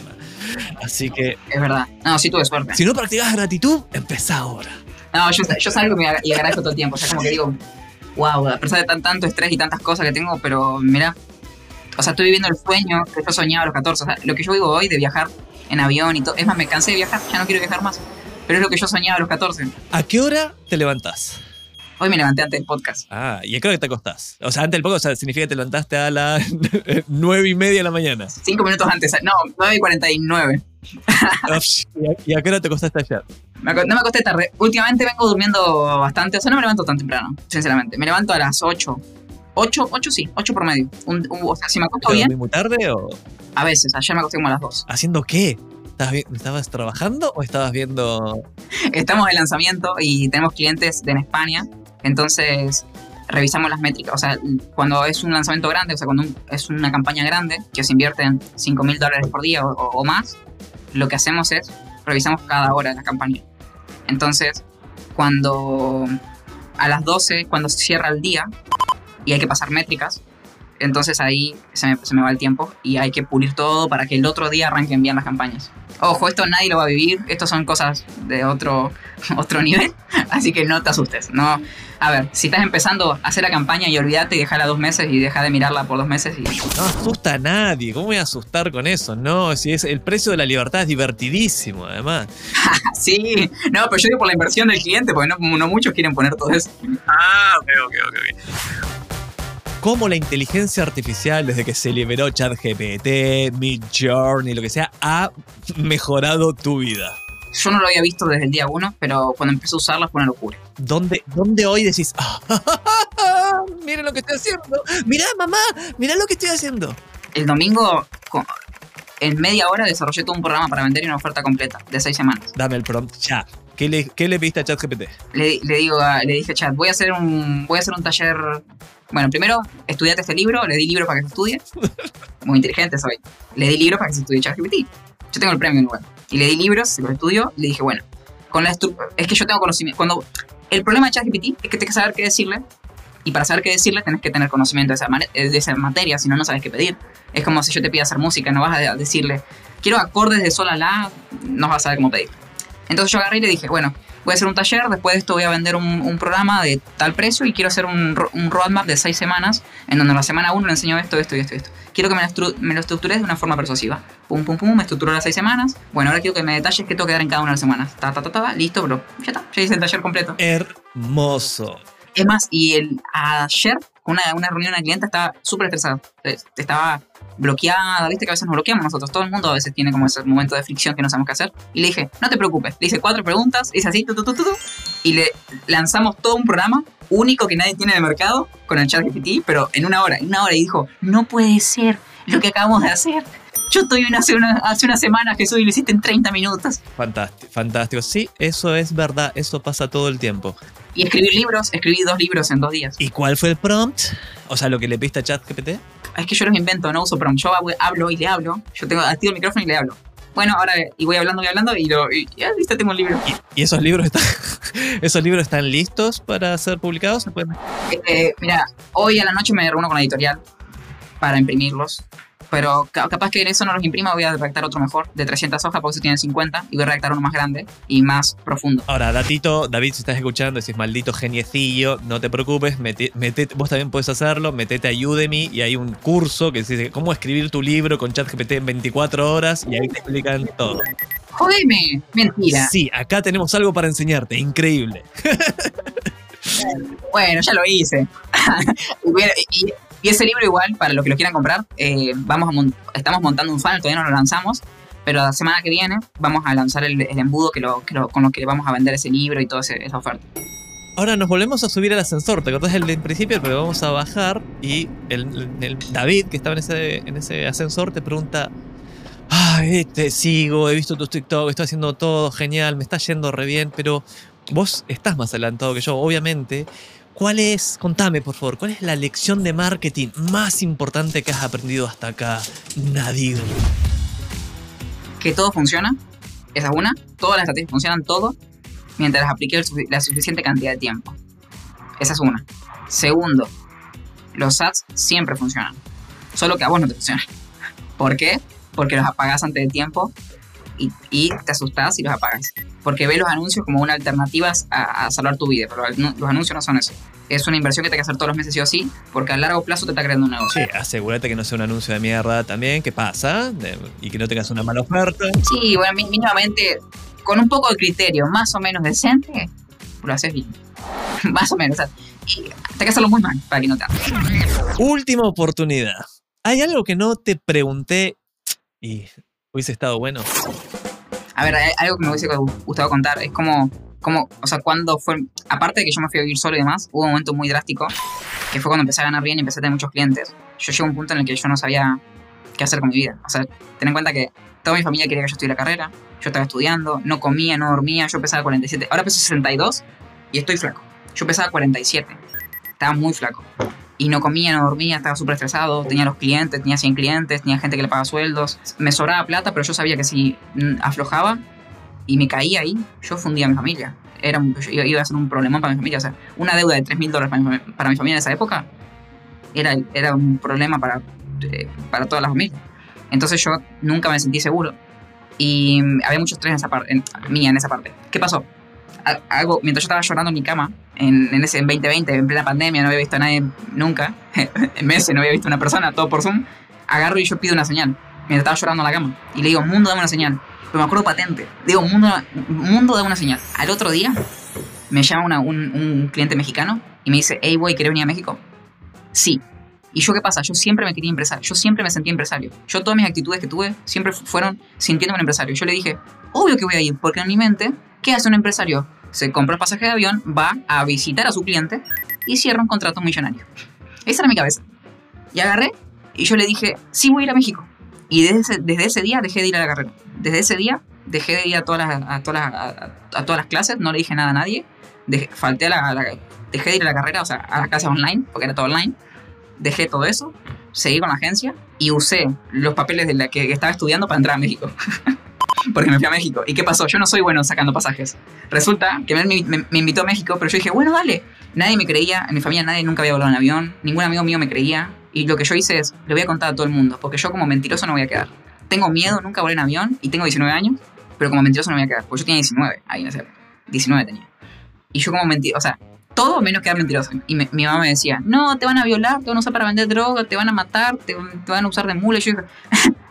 Así que Es verdad. No, sí tuve suerte. si no practicas gratitud, empezá ahora. No, yo, yo salgo y, agradezco todo el tiempo. O sea, como que digo, wow, a pesar de tan, tanto estrés y tantas cosas que tengo, pero mira, o sea, estoy viviendo el sueño que yo soñaba a los 14. O sea, lo que yo vivo hoy de viajar en avión y todo. Es más, me cansé de viajar, ya no quiero viajar más. Pero es lo que yo soñaba a los 14. ¿A qué hora te levantás? Hoy me levanté antes del podcast. Ah, ¿y a qué hora te acostás? O sea, antes del podcast o sea, significa que te levantaste a las nueve y media de la mañana. Cinco minutos antes. No, 9 y 49. ¿Y a qué hora te acostaste ayer? Me no me acosté tarde. Últimamente vengo durmiendo bastante. O sea, no me levanto tan temprano, sinceramente. Me levanto a las 8. 8, 8 sí, 8 por medio. Un- un- o sea, si me acuesto ¿Te bien, muy tarde o a veces. Ayer me acosté como a las 2. haciendo qué? ¿Estabas, vi- ¿Estabas trabajando o estabas viendo Estamos de lanzamiento y tenemos clientes en España. Entonces, revisamos las métricas. O sea, cuando es un lanzamiento grande, o sea, cuando es una campaña grande, que se invierten 5 mil dólares por día o- o más, lo que hacemos es revisamos cada hora de la campaña. Entonces, cuando a las 12, cuando se cierra el día y hay que pasar métricas, entonces ahí se me, se me va el tiempo y hay que pulir todo para que el otro día arranquen bien las campañas. Ojo, esto nadie lo va a vivir, esto son cosas de otro, otro nivel, así que no te asustes. No, a ver, si estás empezando a hacer la campaña y olvídate y déjala dos meses y deja de mirarla por dos meses y No asusta a nadie. ¿Cómo voy a asustar con eso? No, si es el precio de la libertad es divertidísimo, además. Sí, no, pero yo digo por la inversión del cliente, porque no, no muchos quieren poner todo eso. Ah, ok, ok, ok. Cómo la inteligencia artificial, desde que se liberó ChatGPT, Midjourney, lo que sea, ha mejorado tu vida. Yo no lo había visto desde el día uno, pero cuando empecé a usarla fue una locura. ¿Dónde, dónde hoy decís, ah, miren lo que estoy haciendo? Mirá, mamá, mirá lo que estoy haciendo. El domingo, en media hora, desarrollé todo un programa para vender y una oferta completa de seis semanas. Dame el prompt ya. ¿Qué le, qué le pediste a ChatGPT? Le, le digo a- le dije a Chat, voy a hacer un, voy a hacer un taller. Bueno, primero, estudiate este libro, le di libro para que se estudie. Muy inteligente soy. Le di libro para que se estudie ChatGPT. Yo tengo el premio igual. Y le di libros, se los estudio, y le dije, bueno, con la es que yo tengo conocimiento. Cuando el problema de ChatGPT es que tienes que saber qué decirle. Y para saber qué decirle, tenés que tener conocimiento de esa, mane- de esa materia, si no, no sabes qué pedir. Es como si yo te pido hacer música, no vas a decirle, quiero acordes de sol a la, no vas a saber cómo pedir. Entonces yo agarré y le dije, bueno, voy a hacer un taller, después de esto voy a vender un, un programa de tal precio y quiero hacer un, ro- un roadmap de seis semanas, en donde en la semana 1 le enseño esto, esto y esto y esto. Quiero que me lo, estru- me lo estructures de una forma persuasiva. Pum, pum, pum, me estructuró las seis semanas. Bueno, ahora quiero que me detalles qué tengo que dar en cada una de las semanas. Ta, ta, ta, ta, listo, bro. Ya está, ya hice el taller completo. Hermoso. Es más, y el, ayer, una, una reunión de cliente estaba súper estresado. Eh, Estaba bloqueada, viste que a veces nos bloqueamos nosotros. Todo el mundo a veces tiene como ese momento de fricción que no sabemos qué hacer. Y le dije, no te preocupes. Le hice cuatro preguntas, hice así, tu, tu, tu, tu, y le lanzamos todo un programa único que nadie tiene en el mercado con el chat GPT, pero en una hora, en una hora. Y dijo, no puede ser lo que acabamos de hacer. Yo estoy hace una, hace una semana, Jesús, y lo hiciste en 30 minutos. Fantástico, fantástico. Sí, eso es verdad, eso pasa todo el tiempo. Y escribir libros, escribí dos libros en dos días. ¿Y cuál fue el prompt? O sea, lo que le pediste a ChatGPT. Es que yo los invento, no uso prompt. Yo hab- hablo y le hablo. Yo tengo activo el micrófono y le hablo. Bueno, ahora y voy hablando, voy hablando y, lo, y ya, listo, tengo un libro. ¿Y esos libros están, esos libros están listos para ser publicados? ¿Se pueden- Eh, mira, hoy a la noche me reúno con la editorial para imprimirlos. Pero ca- capaz que en eso no los imprima, voy a redactar otro mejor, de 300 hojas, porque eso tiene 50, y voy a redactar uno más grande y más profundo. Ahora, Datito, David, si estás escuchando, decís maldito geniecillo, no te preocupes, mete- mete- vos también puedes hacerlo, metete a Udemy y hay un curso que dice cómo escribir tu libro con ChatGPT en 24 horas y ahí te explican todo. ¡Jodeme! Mentira. Sí, acá tenemos algo para enseñarte, increíble. Bueno, ya lo hice. y, y- y ese libro igual, para los que lo quieran comprar, eh, vamos a estamos montando un funnel, todavía no lo lanzamos, pero la semana que viene vamos a lanzar el, el embudo que lo, que lo- con lo que vamos a vender ese libro y toda esa oferta. Ahora nos volvemos a subir al ascensor, ¿te acordás del del principio? Pero vamos a bajar y el, el David, que estaba en ese, en ese ascensor, te pregunta, ay, te sigo, he visto tus TikTok, estoy haciendo todo genial, me está yendo re bien, pero vos estás más adelantado que yo, obviamente. ¿Cuál es, contame por favor, cuál es la lección de marketing más importante que has aprendido hasta acá, Nadir? Que todo funciona, esa es una. Todas las estrategias funcionan todo mientras las sufi- la suficiente cantidad de tiempo. Esa es una. Segundo, los ads siempre funcionan. Solo que a vos no te funcionan. ¿Por qué? Porque los apagás antes de tiempo y, y te asustás y los apagas. Porque ves los anuncios como una alternativa a, a salvar tu vida, pero los anuncios no son eso. Es una inversión que te hay que hacer todos los meses sí o sí, porque a largo plazo te está creando un negocio. Sí, asegúrate que no sea un anuncio de mierda también, que pasa, de- y que no tengas una mala oferta. Sí, bueno, mí- mínimamente con un poco de criterio más o menos decente, lo haces bien. más o menos. O sea, y hasta que hacerlo muy mal para que no te Última oportunidad. ¿Hay algo que no te pregunté y hubiese estado bueno? A ver, algo que me hubiese gustado contar. Es como, como, o sea, cuando fue, aparte de que yo me fui a vivir solo y demás, hubo un momento muy drástico, que fue cuando empecé a ganar bien y empecé a tener muchos clientes. Yo llegué a un punto en el que yo no sabía qué hacer con mi vida. O sea, ten en cuenta que toda mi familia quería que yo estudiara carrera, yo estaba estudiando, no comía, no dormía, yo pesaba 47, ahora peso 62 y estoy flaco. Yo pesaba 47, estaba muy flaco. Y no comía, no dormía, estaba súper estresado, tenía los clientes, tenía 100 clientes, tenía gente que le pagaba sueldos, me sobraba plata, pero yo sabía que si mm, aflojaba y me caía ahí, yo fundía a mi familia. Era, iba a ser un problema para mi familia. O sea, una deuda de 3 mil dólares para mi, familia en esa época era, era un problema para, eh, para toda la familia. Entonces yo nunca me sentí seguro. Y había mucho estrés en esa parte, en, mía en esa parte. ¿Qué pasó? Algo, mientras yo estaba llorando en mi cama, en, en ese 2020, en plena pandemia, no había visto a nadie nunca, en meses no había visto a una persona, todo por Zoom, agarro y yo pido una señal, mientras estaba llorando en la cama. Y le digo, mundo, dame una señal. Pero me acuerdo patente. Digo, mundo, mundo, dame una señal. Al otro día, me llama un, un cliente mexicano y me dice, hey, voy, ¿querés venir a México? Sí. ¿Y yo qué pasa? Yo siempre me quería empresario, yo siempre me sentí empresario. Yo todas mis actitudes que tuve siempre fueron sintiéndome un empresario. Yo le dije, obvio que voy a ir, porque en mi mente, ¿qué hace un empresario? Se compra el pasaje de avión, va a visitar a su cliente y cierra un contrato millonario. Esa era mi cabeza. Y agarré y yo le dije, sí voy a ir a México. Y desde ese, desde ese día dejé de ir a la carrera. Desde ese día dejé de ir a todas las, a todas las, a, todas las clases, no le dije nada a nadie. Dejé, falté a la, dejé de ir a la carrera, o sea, a la clase online, porque era todo online dejé todo eso, seguí con la agencia y usé los papeles de la que estaba estudiando para entrar a México. Porque me fui a México. ¿Y qué pasó? Yo no soy bueno sacando pasajes. Resulta que me, me, invitó a México, pero yo dije, bueno, dale. Nadie me creía, en mi familia nadie nunca había volado en avión, ningún amigo mío me creía. Y lo que yo hice es, le voy a contar a todo el mundo, porque yo como mentiroso no voy a quedar. Tengo miedo, nunca volé en avión y tengo 19 años, pero como mentiroso no voy a quedar. Porque yo tenía 19, ahí no sé, 19 tenía. Y yo como mentiroso, o sea, todo menos quedar mentiroso. Y mi mamá me decía, no, te van a violar, te van a usar para vender droga, te van a matar, te, van a usar de mula. Y yo dije,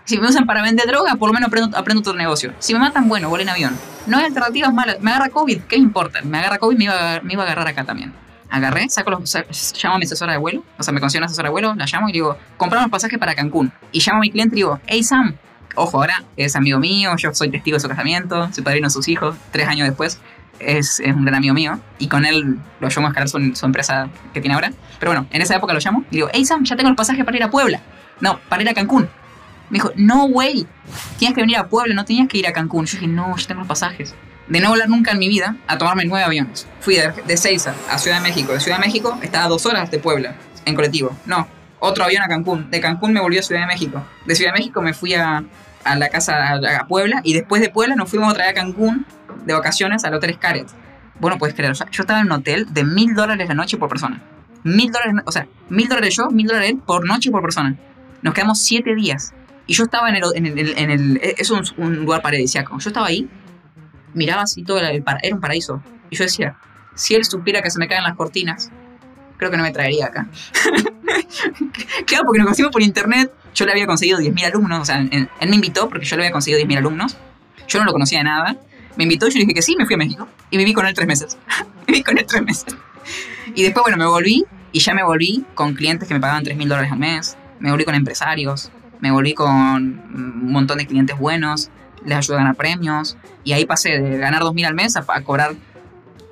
si me usan para vender droga, por lo menos aprendo, aprendo otro negocio. Si me matan, bueno, vuelo en avión. No hay alternativas malas. Me agarra COVID, ¿qué importa? Me agarra COVID, me iba, me iba a agarrar acá también. Agarré, saco los, llamo a mi asesora de vuelo, o sea, me consigo una asesora de vuelo, la llamo y digo, compramos pasaje para Cancún. Y llamo a mi cliente y digo, hey Sam, ojo, ahora es amigo mío, yo soy testigo de su casamiento, soy padrino sus hijos, tres años después es, un gran amigo mío y con él lo llamo a escalar su, su, empresa que tiene ahora. Pero bueno, en esa época lo llamo y digo, hey Sam, ya tengo el pasaje para ir a Puebla. No, para ir a Cancún. Me dijo, no, güey, tienes que venir a Puebla, no tenías que ir a Cancún. Yo dije, no, ya tengo los pasajes. De no volar nunca en mi vida a tomarme nueve aviones. Fui de, de Seiza a Ciudad de México. De Ciudad de México estaba a dos horas de Puebla en colectivo. No, otro avión a Cancún. De Cancún me volví a Ciudad de México. De Ciudad de México me fui a, a la casa a, Puebla y después de Puebla nos fuimos otra vez a Cancún de vacaciones al Hotel Scarlett. Bueno, puedes creer, yo estaba en un hotel de mil dólares la noche por persona. Mil dólares, o sea, mil dólares yo, mil dólares él por noche por persona. Nos quedamos siete días. Y yo estaba en el, en el, en el es un, un, lugar paradisíaco. Yo estaba ahí, miraba así todo, el, era un paraíso. Y yo decía, si él supiera que se me caen las cortinas, creo que no me traería acá. claro, porque nos conocimos por internet. Yo le había conseguido 10.000 alumnos. O sea, él me invitó porque yo le había conseguido 10.000 alumnos. Yo no lo conocía de nada. Me invitó y yo dije que sí, me fui a México. Y viví con él tres meses. viví con él tres meses. Y después, bueno, me volví y ya me volví con clientes que me pagaban 3 mil dólares al mes. Me volví con empresarios. Me volví con un montón de clientes buenos. Les ayudé a ganar premios. Y ahí pasé de ganar 2 mil al mes a, a cobrar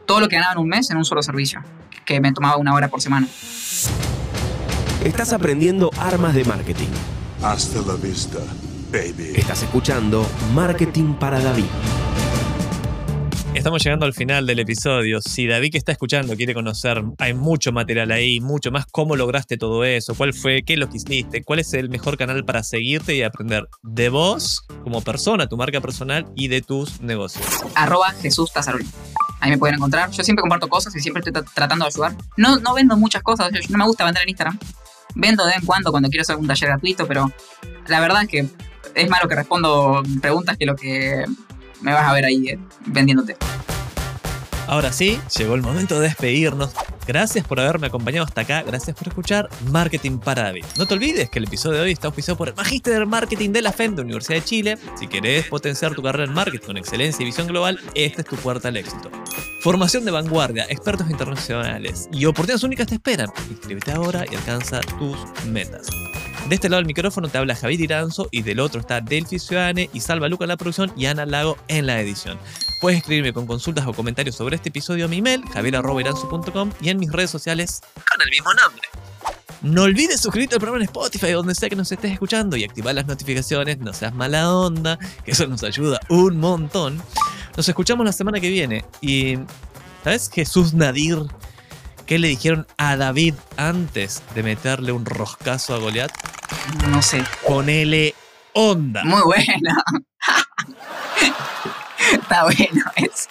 todo lo que ganaba en un mes en un solo servicio. Que me tomaba una hora por semana. Estás aprendiendo armas de marketing. Hasta la vista, baby. Estás escuchando Marketing para David. Estamos llegando al final del episodio. Si David que está escuchando quiere conocer, hay mucho material ahí, mucho más cómo lograste todo eso, cuál fue, qué lo que hiciste, cuál es el mejor canal para seguirte y aprender de vos como persona, tu marca personal y de tus negocios. Arroba Jesús. Ahí me pueden encontrar. Yo siempre comparto cosas y siempre estoy tratando de ayudar. No, no vendo muchas cosas, no me gusta vender en Instagram. Vendo de vez en cuando cuando quiero hacer un taller gratuito, pero la verdad es que es más lo que respondo preguntas que lo que me vas a ver ahí eh, vendiéndote. Ahora sí, llegó el momento de despedirnos. Gracias por haberme acompañado hasta acá, gracias por escuchar Marketing para David. No te olvides que el episodio de hoy está auspiciado por el Magíster del Marketing de la FEM de Universidad de Chile. Si querés potenciar tu carrera en marketing con excelencia y visión global, esta es tu puerta al éxito. Formación de vanguardia, expertos internacionales y oportunidades únicas te esperan. Inscríbete ahora y alcanza tus metas. De este lado del micrófono te habla Javier Iranzo y del otro está Delphi Ciudadane y Salva Luca en la producción y Ana Lago en la edición. Puedes escribirme con consultas o comentarios sobre este episodio a mi email, javier.iranzo.com y en mis redes sociales con el mismo nombre. No olvides suscribirte al programa en Spotify, donde sea que nos estés escuchando, y activar las notificaciones, no seas mala onda, que eso nos ayuda un montón. Nos escuchamos la semana que viene. Y, ¿sabes? Jesús Nadir, ¿qué le dijeron a David antes de meterle un roscazo a Goliat? No sé. Ponele onda. Muy bueno. Está bueno eso.